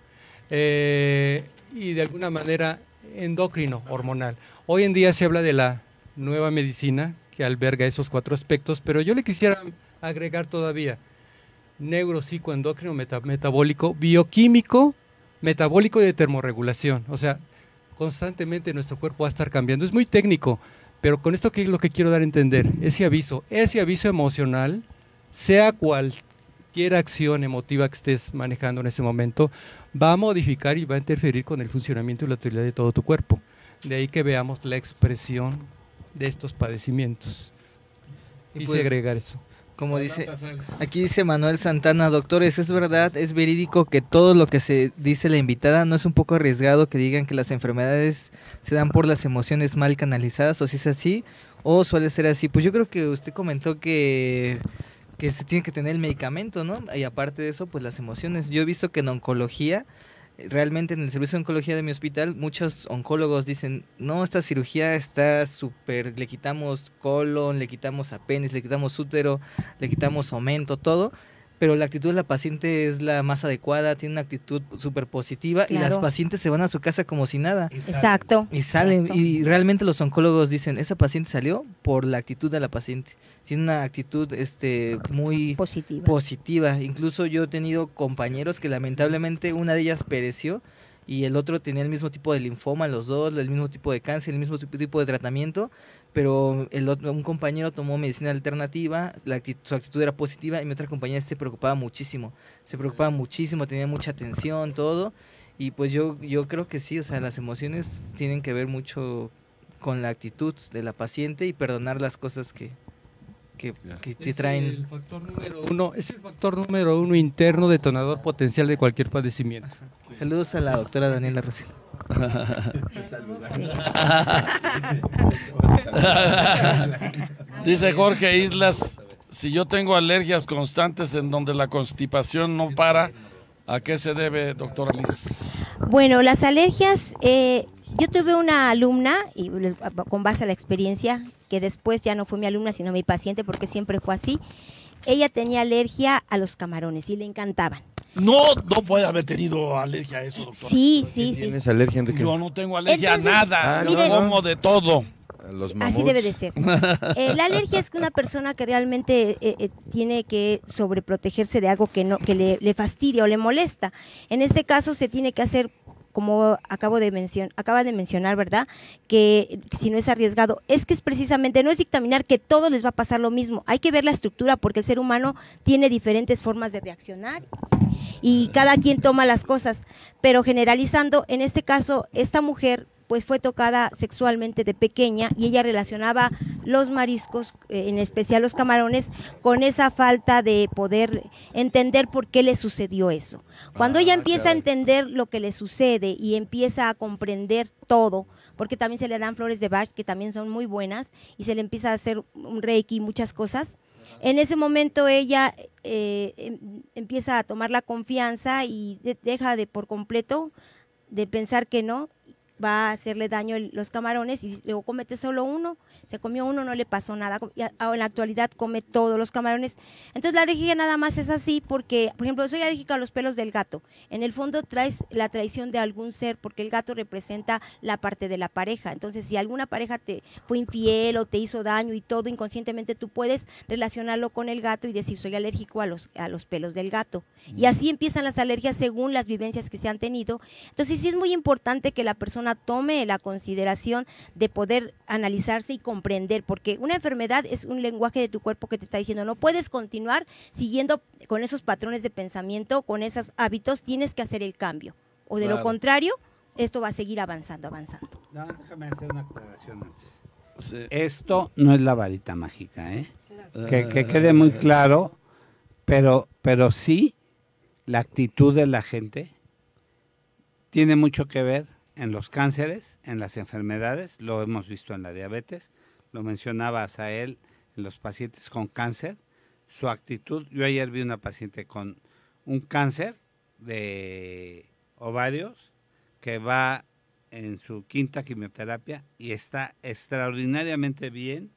eh, y de alguna manera endocrino, hormonal. Hoy en día se habla de la nueva medicina que alberga esos cuatro aspectos, pero yo le quisiera agregar todavía neuro, psico, endocrino, metabólico, bioquímico, metabólico y de termorregulación. O sea, constantemente nuestro cuerpo va a estar cambiando. Es muy técnico, pero con esto que es lo que quiero dar a entender, ese aviso, ese aviso emocional, sea cualquier acción emotiva que estés manejando en ese momento, va a modificar y va a interferir con el funcionamiento y la utilidad de todo tu cuerpo. De ahí que veamos la expresión de estos padecimientos. Y Quise agregar eso. Como dice, aquí dice Manuel Santana, doctores, ¿es verdad, es verídico que todo lo que se dice la invitada no es un poco arriesgado que digan que las enfermedades se dan por las emociones mal canalizadas o si es así o suele ser así? Pues yo creo que usted comentó que, que se tiene que tener el medicamento, ¿no? Y aparte de eso, pues las emociones. Yo he visto que en oncología realmente en el servicio de oncología de mi hospital, muchos oncólogos dicen, no, esta cirugía está súper, le quitamos colon, le quitamos apéndice, le quitamos útero, le quitamos aumento, todo, pero la actitud de la paciente es la más adecuada, tiene una actitud súper positiva y las pacientes se van a su casa como si nada. Exacto. Y salen, y realmente los oncólogos dicen, esa paciente salió por la actitud de la paciente. Tiene una actitud este, muy positiva. positiva. Incluso yo he tenido compañeros que lamentablemente una de ellas pereció y el otro tenía el mismo tipo de linfoma, los dos, el mismo tipo de cáncer, el mismo tipo de tratamiento, pero el un compañero tomó medicina alternativa, la su actitud era positiva y mi otra compañera se preocupaba muchísimo, se preocupaba muchísimo, tenía mucha atención, todo, y pues yo, yo creo que sí, o sea, las emociones tienen que ver mucho con la actitud de la paciente y perdonar las cosas que, que, te traen. El factor número uno, es el factor número uno interno detonador potencial de cualquier padecimiento. Saludos a la doctora Daniela Rosel. [LAUGHS] Dice Jorge Islas, si yo tengo alergias constantes en donde la constipación no para, ¿a qué se debe, doctora Liz? Bueno, las alergias, eh, yo tuve una alumna, y con base a la experiencia, que después ya no fue mi alumna, sino mi paciente, porque siempre fue así. Ella tenía alergia a los camarones y le encantaban. No, no puede haber tenido alergia a eso, doctor. Sí, sí, sí. ¿Tienes alergia, Enrique? Yo no tengo alergia a nada. Ah, yo como de todo. Así debe de ser. [LAUGHS] Eh, la alergia es que una persona que realmente eh, eh, tiene que sobreprotegerse de algo que no que le, le, fastidia o le molesta. En este caso se tiene que hacer como acabo de mencionar, acaba de mencionar, ¿verdad? Que si no es arriesgado, es que es precisamente, no es dictaminar que todos les va a pasar lo mismo, hay que ver la estructura porque el ser humano tiene diferentes formas de reaccionar y cada quien toma las cosas, pero generalizando, en este caso, esta mujer pues fue tocada sexualmente de pequeña y ella relacionaba los mariscos, eh, en especial los camarones, con esa falta de poder entender por qué le sucedió eso. Cuando ella ah, empieza a entender lo que le sucede y empieza a comprender todo, porque también se le dan flores de Bach, que también son muy buenas, y se le empieza a hacer un reiki, muchas cosas, en ese momento ella eh, em, empieza a tomar la confianza y deja de por completo de pensar que no va a hacerle daño los camarones y luego comete solo uno, se comió uno, no le pasó nada. Y en la actualidad come todos los camarones. Entonces la alergia nada más es así porque, por ejemplo, soy alérgica a los pelos del gato. En el fondo traes la traición de algún ser porque el gato representa la parte de la pareja. Entonces si alguna pareja te fue infiel o te hizo daño y todo inconscientemente tú puedes relacionarlo con el gato y decir soy alérgico a los, a los pelos del gato. Y así empiezan las alergias según las vivencias que se han tenido. Entonces sí es muy importante que la persona tome la consideración de poder analizarse y comprender, porque una enfermedad es un lenguaje de tu cuerpo que te está diciendo, no puedes continuar siguiendo con esos patrones de pensamiento, con esos hábitos, tienes que hacer el cambio. O de lo contrario, esto va a seguir avanzando, avanzando. No, déjame hacer una aclaración antes. Esto no es la varita mágica, ¿eh? Que, que, quede muy claro, pero, pero sí la actitud de la gente tiene mucho que ver en los cánceres, en las enfermedades, lo hemos visto en la diabetes, lo mencionaba Asael en los pacientes con cáncer, su actitud, yo ayer vi una paciente con un cáncer de ovarios que va en su quinta quimioterapia y está extraordinariamente bien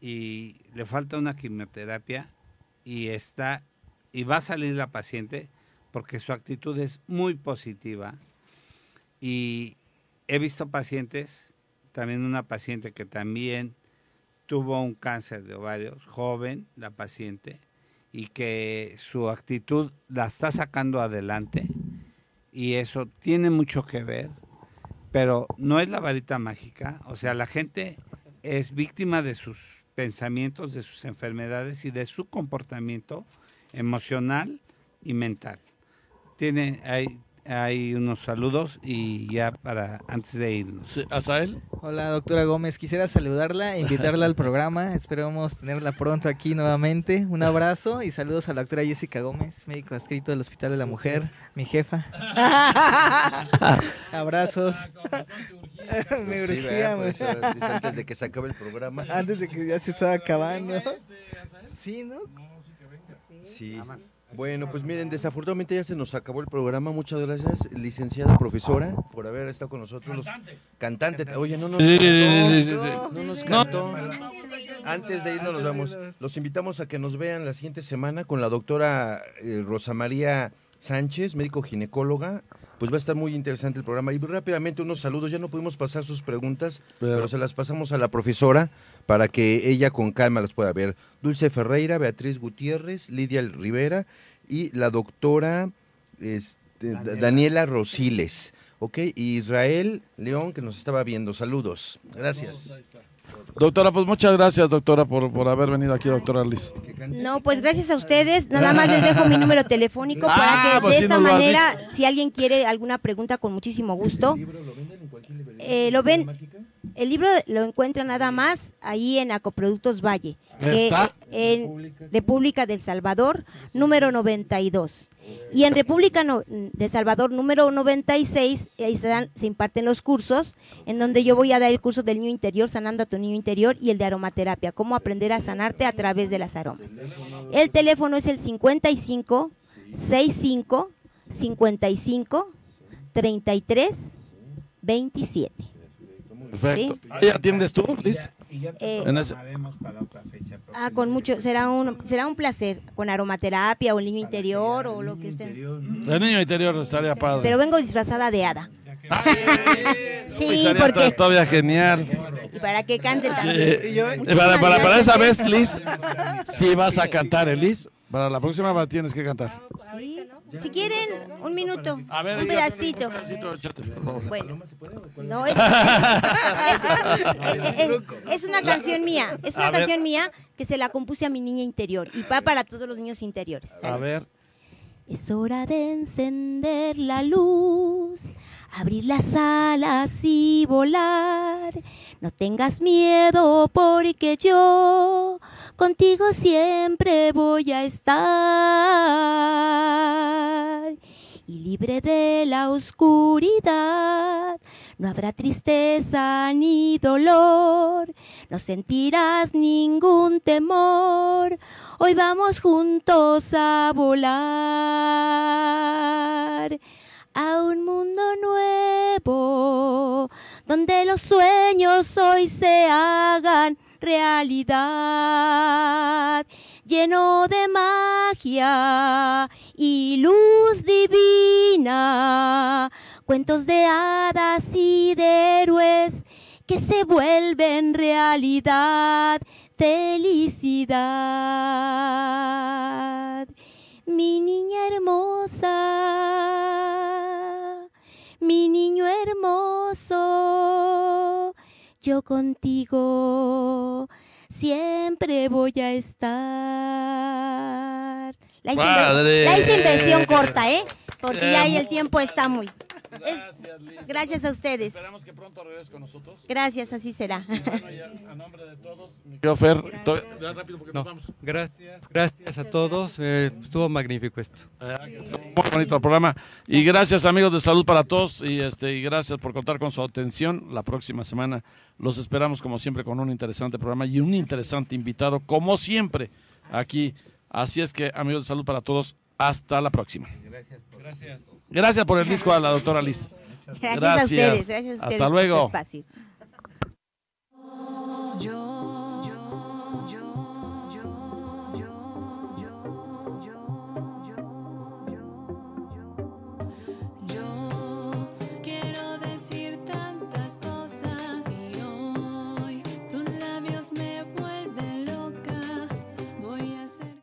y le falta una quimioterapia y está y va a salir la paciente porque su actitud es muy positiva y he visto pacientes, también una paciente que también tuvo un cáncer de ovarios, joven la paciente, y que su actitud la está sacando adelante y eso tiene mucho que ver, pero no es la varita mágica, o sea, la gente es víctima de sus pensamientos, de sus enfermedades y de su comportamiento emocional y mental. Tiene, hay, hay unos saludos y ya para antes de irnos. Sí, ¿Asael? Hola, doctora Gómez. Quisiera saludarla, invitarla al programa. Esperamos tenerla pronto aquí nuevamente. Un abrazo y saludos a la doctora Jessica Gómez, médico adscrito del Hospital de la Mujer, mi jefa. [LAUGHS] Abrazos. [LAUGHS] Me urgía, pues, antes de que se acabe el programa. Antes de que ya se estaba acabando. Sí, ¿no? Sí. Bueno, pues miren, desafortunadamente ya se nos acabó el programa. Muchas gracias, licenciada profesora, por haber estado con nosotros. Cantante. Oye, no nos cantó. no nos cantó. Antes de irnos nos vamos. Los invitamos a que nos vean la siguiente semana con la doctora eh, Rosa María Sánchez, médico ginecóloga. Pues va a estar muy interesante el programa. Y rápidamente unos saludos. Ya no pudimos pasar sus preguntas, pero se las pasamos a la profesora para que ella con calma las pueda ver. Dulce Ferreira, Beatriz Gutiérrez, Lidia Rivera y la doctora este, Daniela. Rosiles. ¿Ok? Israel León, que nos estaba viendo. Saludos. Gracias. Doctora, pues muchas gracias, doctora, por, por haber venido aquí, doctora Liz. No, pues gracias a ustedes. Nada más les dejo mi número telefónico ah, para que pues de esa manera, si alguien quiere alguna pregunta, con muchísimo gusto. ¿Lo, eh, lo ven? El libro lo encuentra nada más ahí en Acoproductos Valle, en República del Salvador, número 92. Y en República de Salvador número 96, ahí se, dan, se imparten los cursos, en donde yo voy a dar el curso del niño interior, sanando a tu niño interior, y el de aromaterapia, cómo aprender a sanarte a través de las aromas. El teléfono es el 55 65 55 33 27. Perfecto. ¿Sí? atiendes tú, Liz? Eh, ah, con mucho, será un, será un placer, con aromaterapia o el niño interior o lo que usted... El niño interior estaría padre. Pero vengo disfrazada de hada. sí, porque... Todavía genial. Y para que cante también. Para, para, para, esa vez, Liz, si vas a cantar, Liz, para la próxima tienes que cantar. Sí. Si quieren, un minuto, un pedacito. Bueno, no, [LAUGHS] es, es, una canción mía, es una canción mía que se la compuse a mi niña interior y va para todos los niños interiores. A ver. Es hora de encender la luz, abrir las alas y volar. No tengas miedo porque yo contigo siempre voy a estar. Y libre de la oscuridad, no habrá tristeza ni dolor, no sentirás ningún temor. Hoy vamos juntos a volar a un mundo nuevo, donde los sueños hoy se hagan realidad, lleno de magia y luz divina, cuentos de hadas y de héroes que se vuelven realidad, felicidad. Mi niña hermosa, mi niño hermoso, yo contigo siempre voy a estar. La hice, corta, ¿eh? Porque ya ahí el tiempo está muy. Gracias, Liz. Gracias a ustedes. Esperamos que pronto regreses con nosotros. Gracias, así será. Bueno, ya, a nombre de todos, mi Fer, rápido porque nos vamos. Gracias, gracias a todos. Eh, estuvo magnífico esto. Eh, muy bonito el programa. Y gracias, amigos de Salud para Todos. Y, este, y gracias por contar con su atención. La próxima semana los esperamos, como siempre, con un interesante programa y un interesante invitado, como siempre, aquí. Así es que, amigos de Salud para Todos, hasta la próxima. Gracias. gracias. Gracias por el disco a la doctora Liz. Gracias, a ustedes. Gracias a ustedes Hasta luego.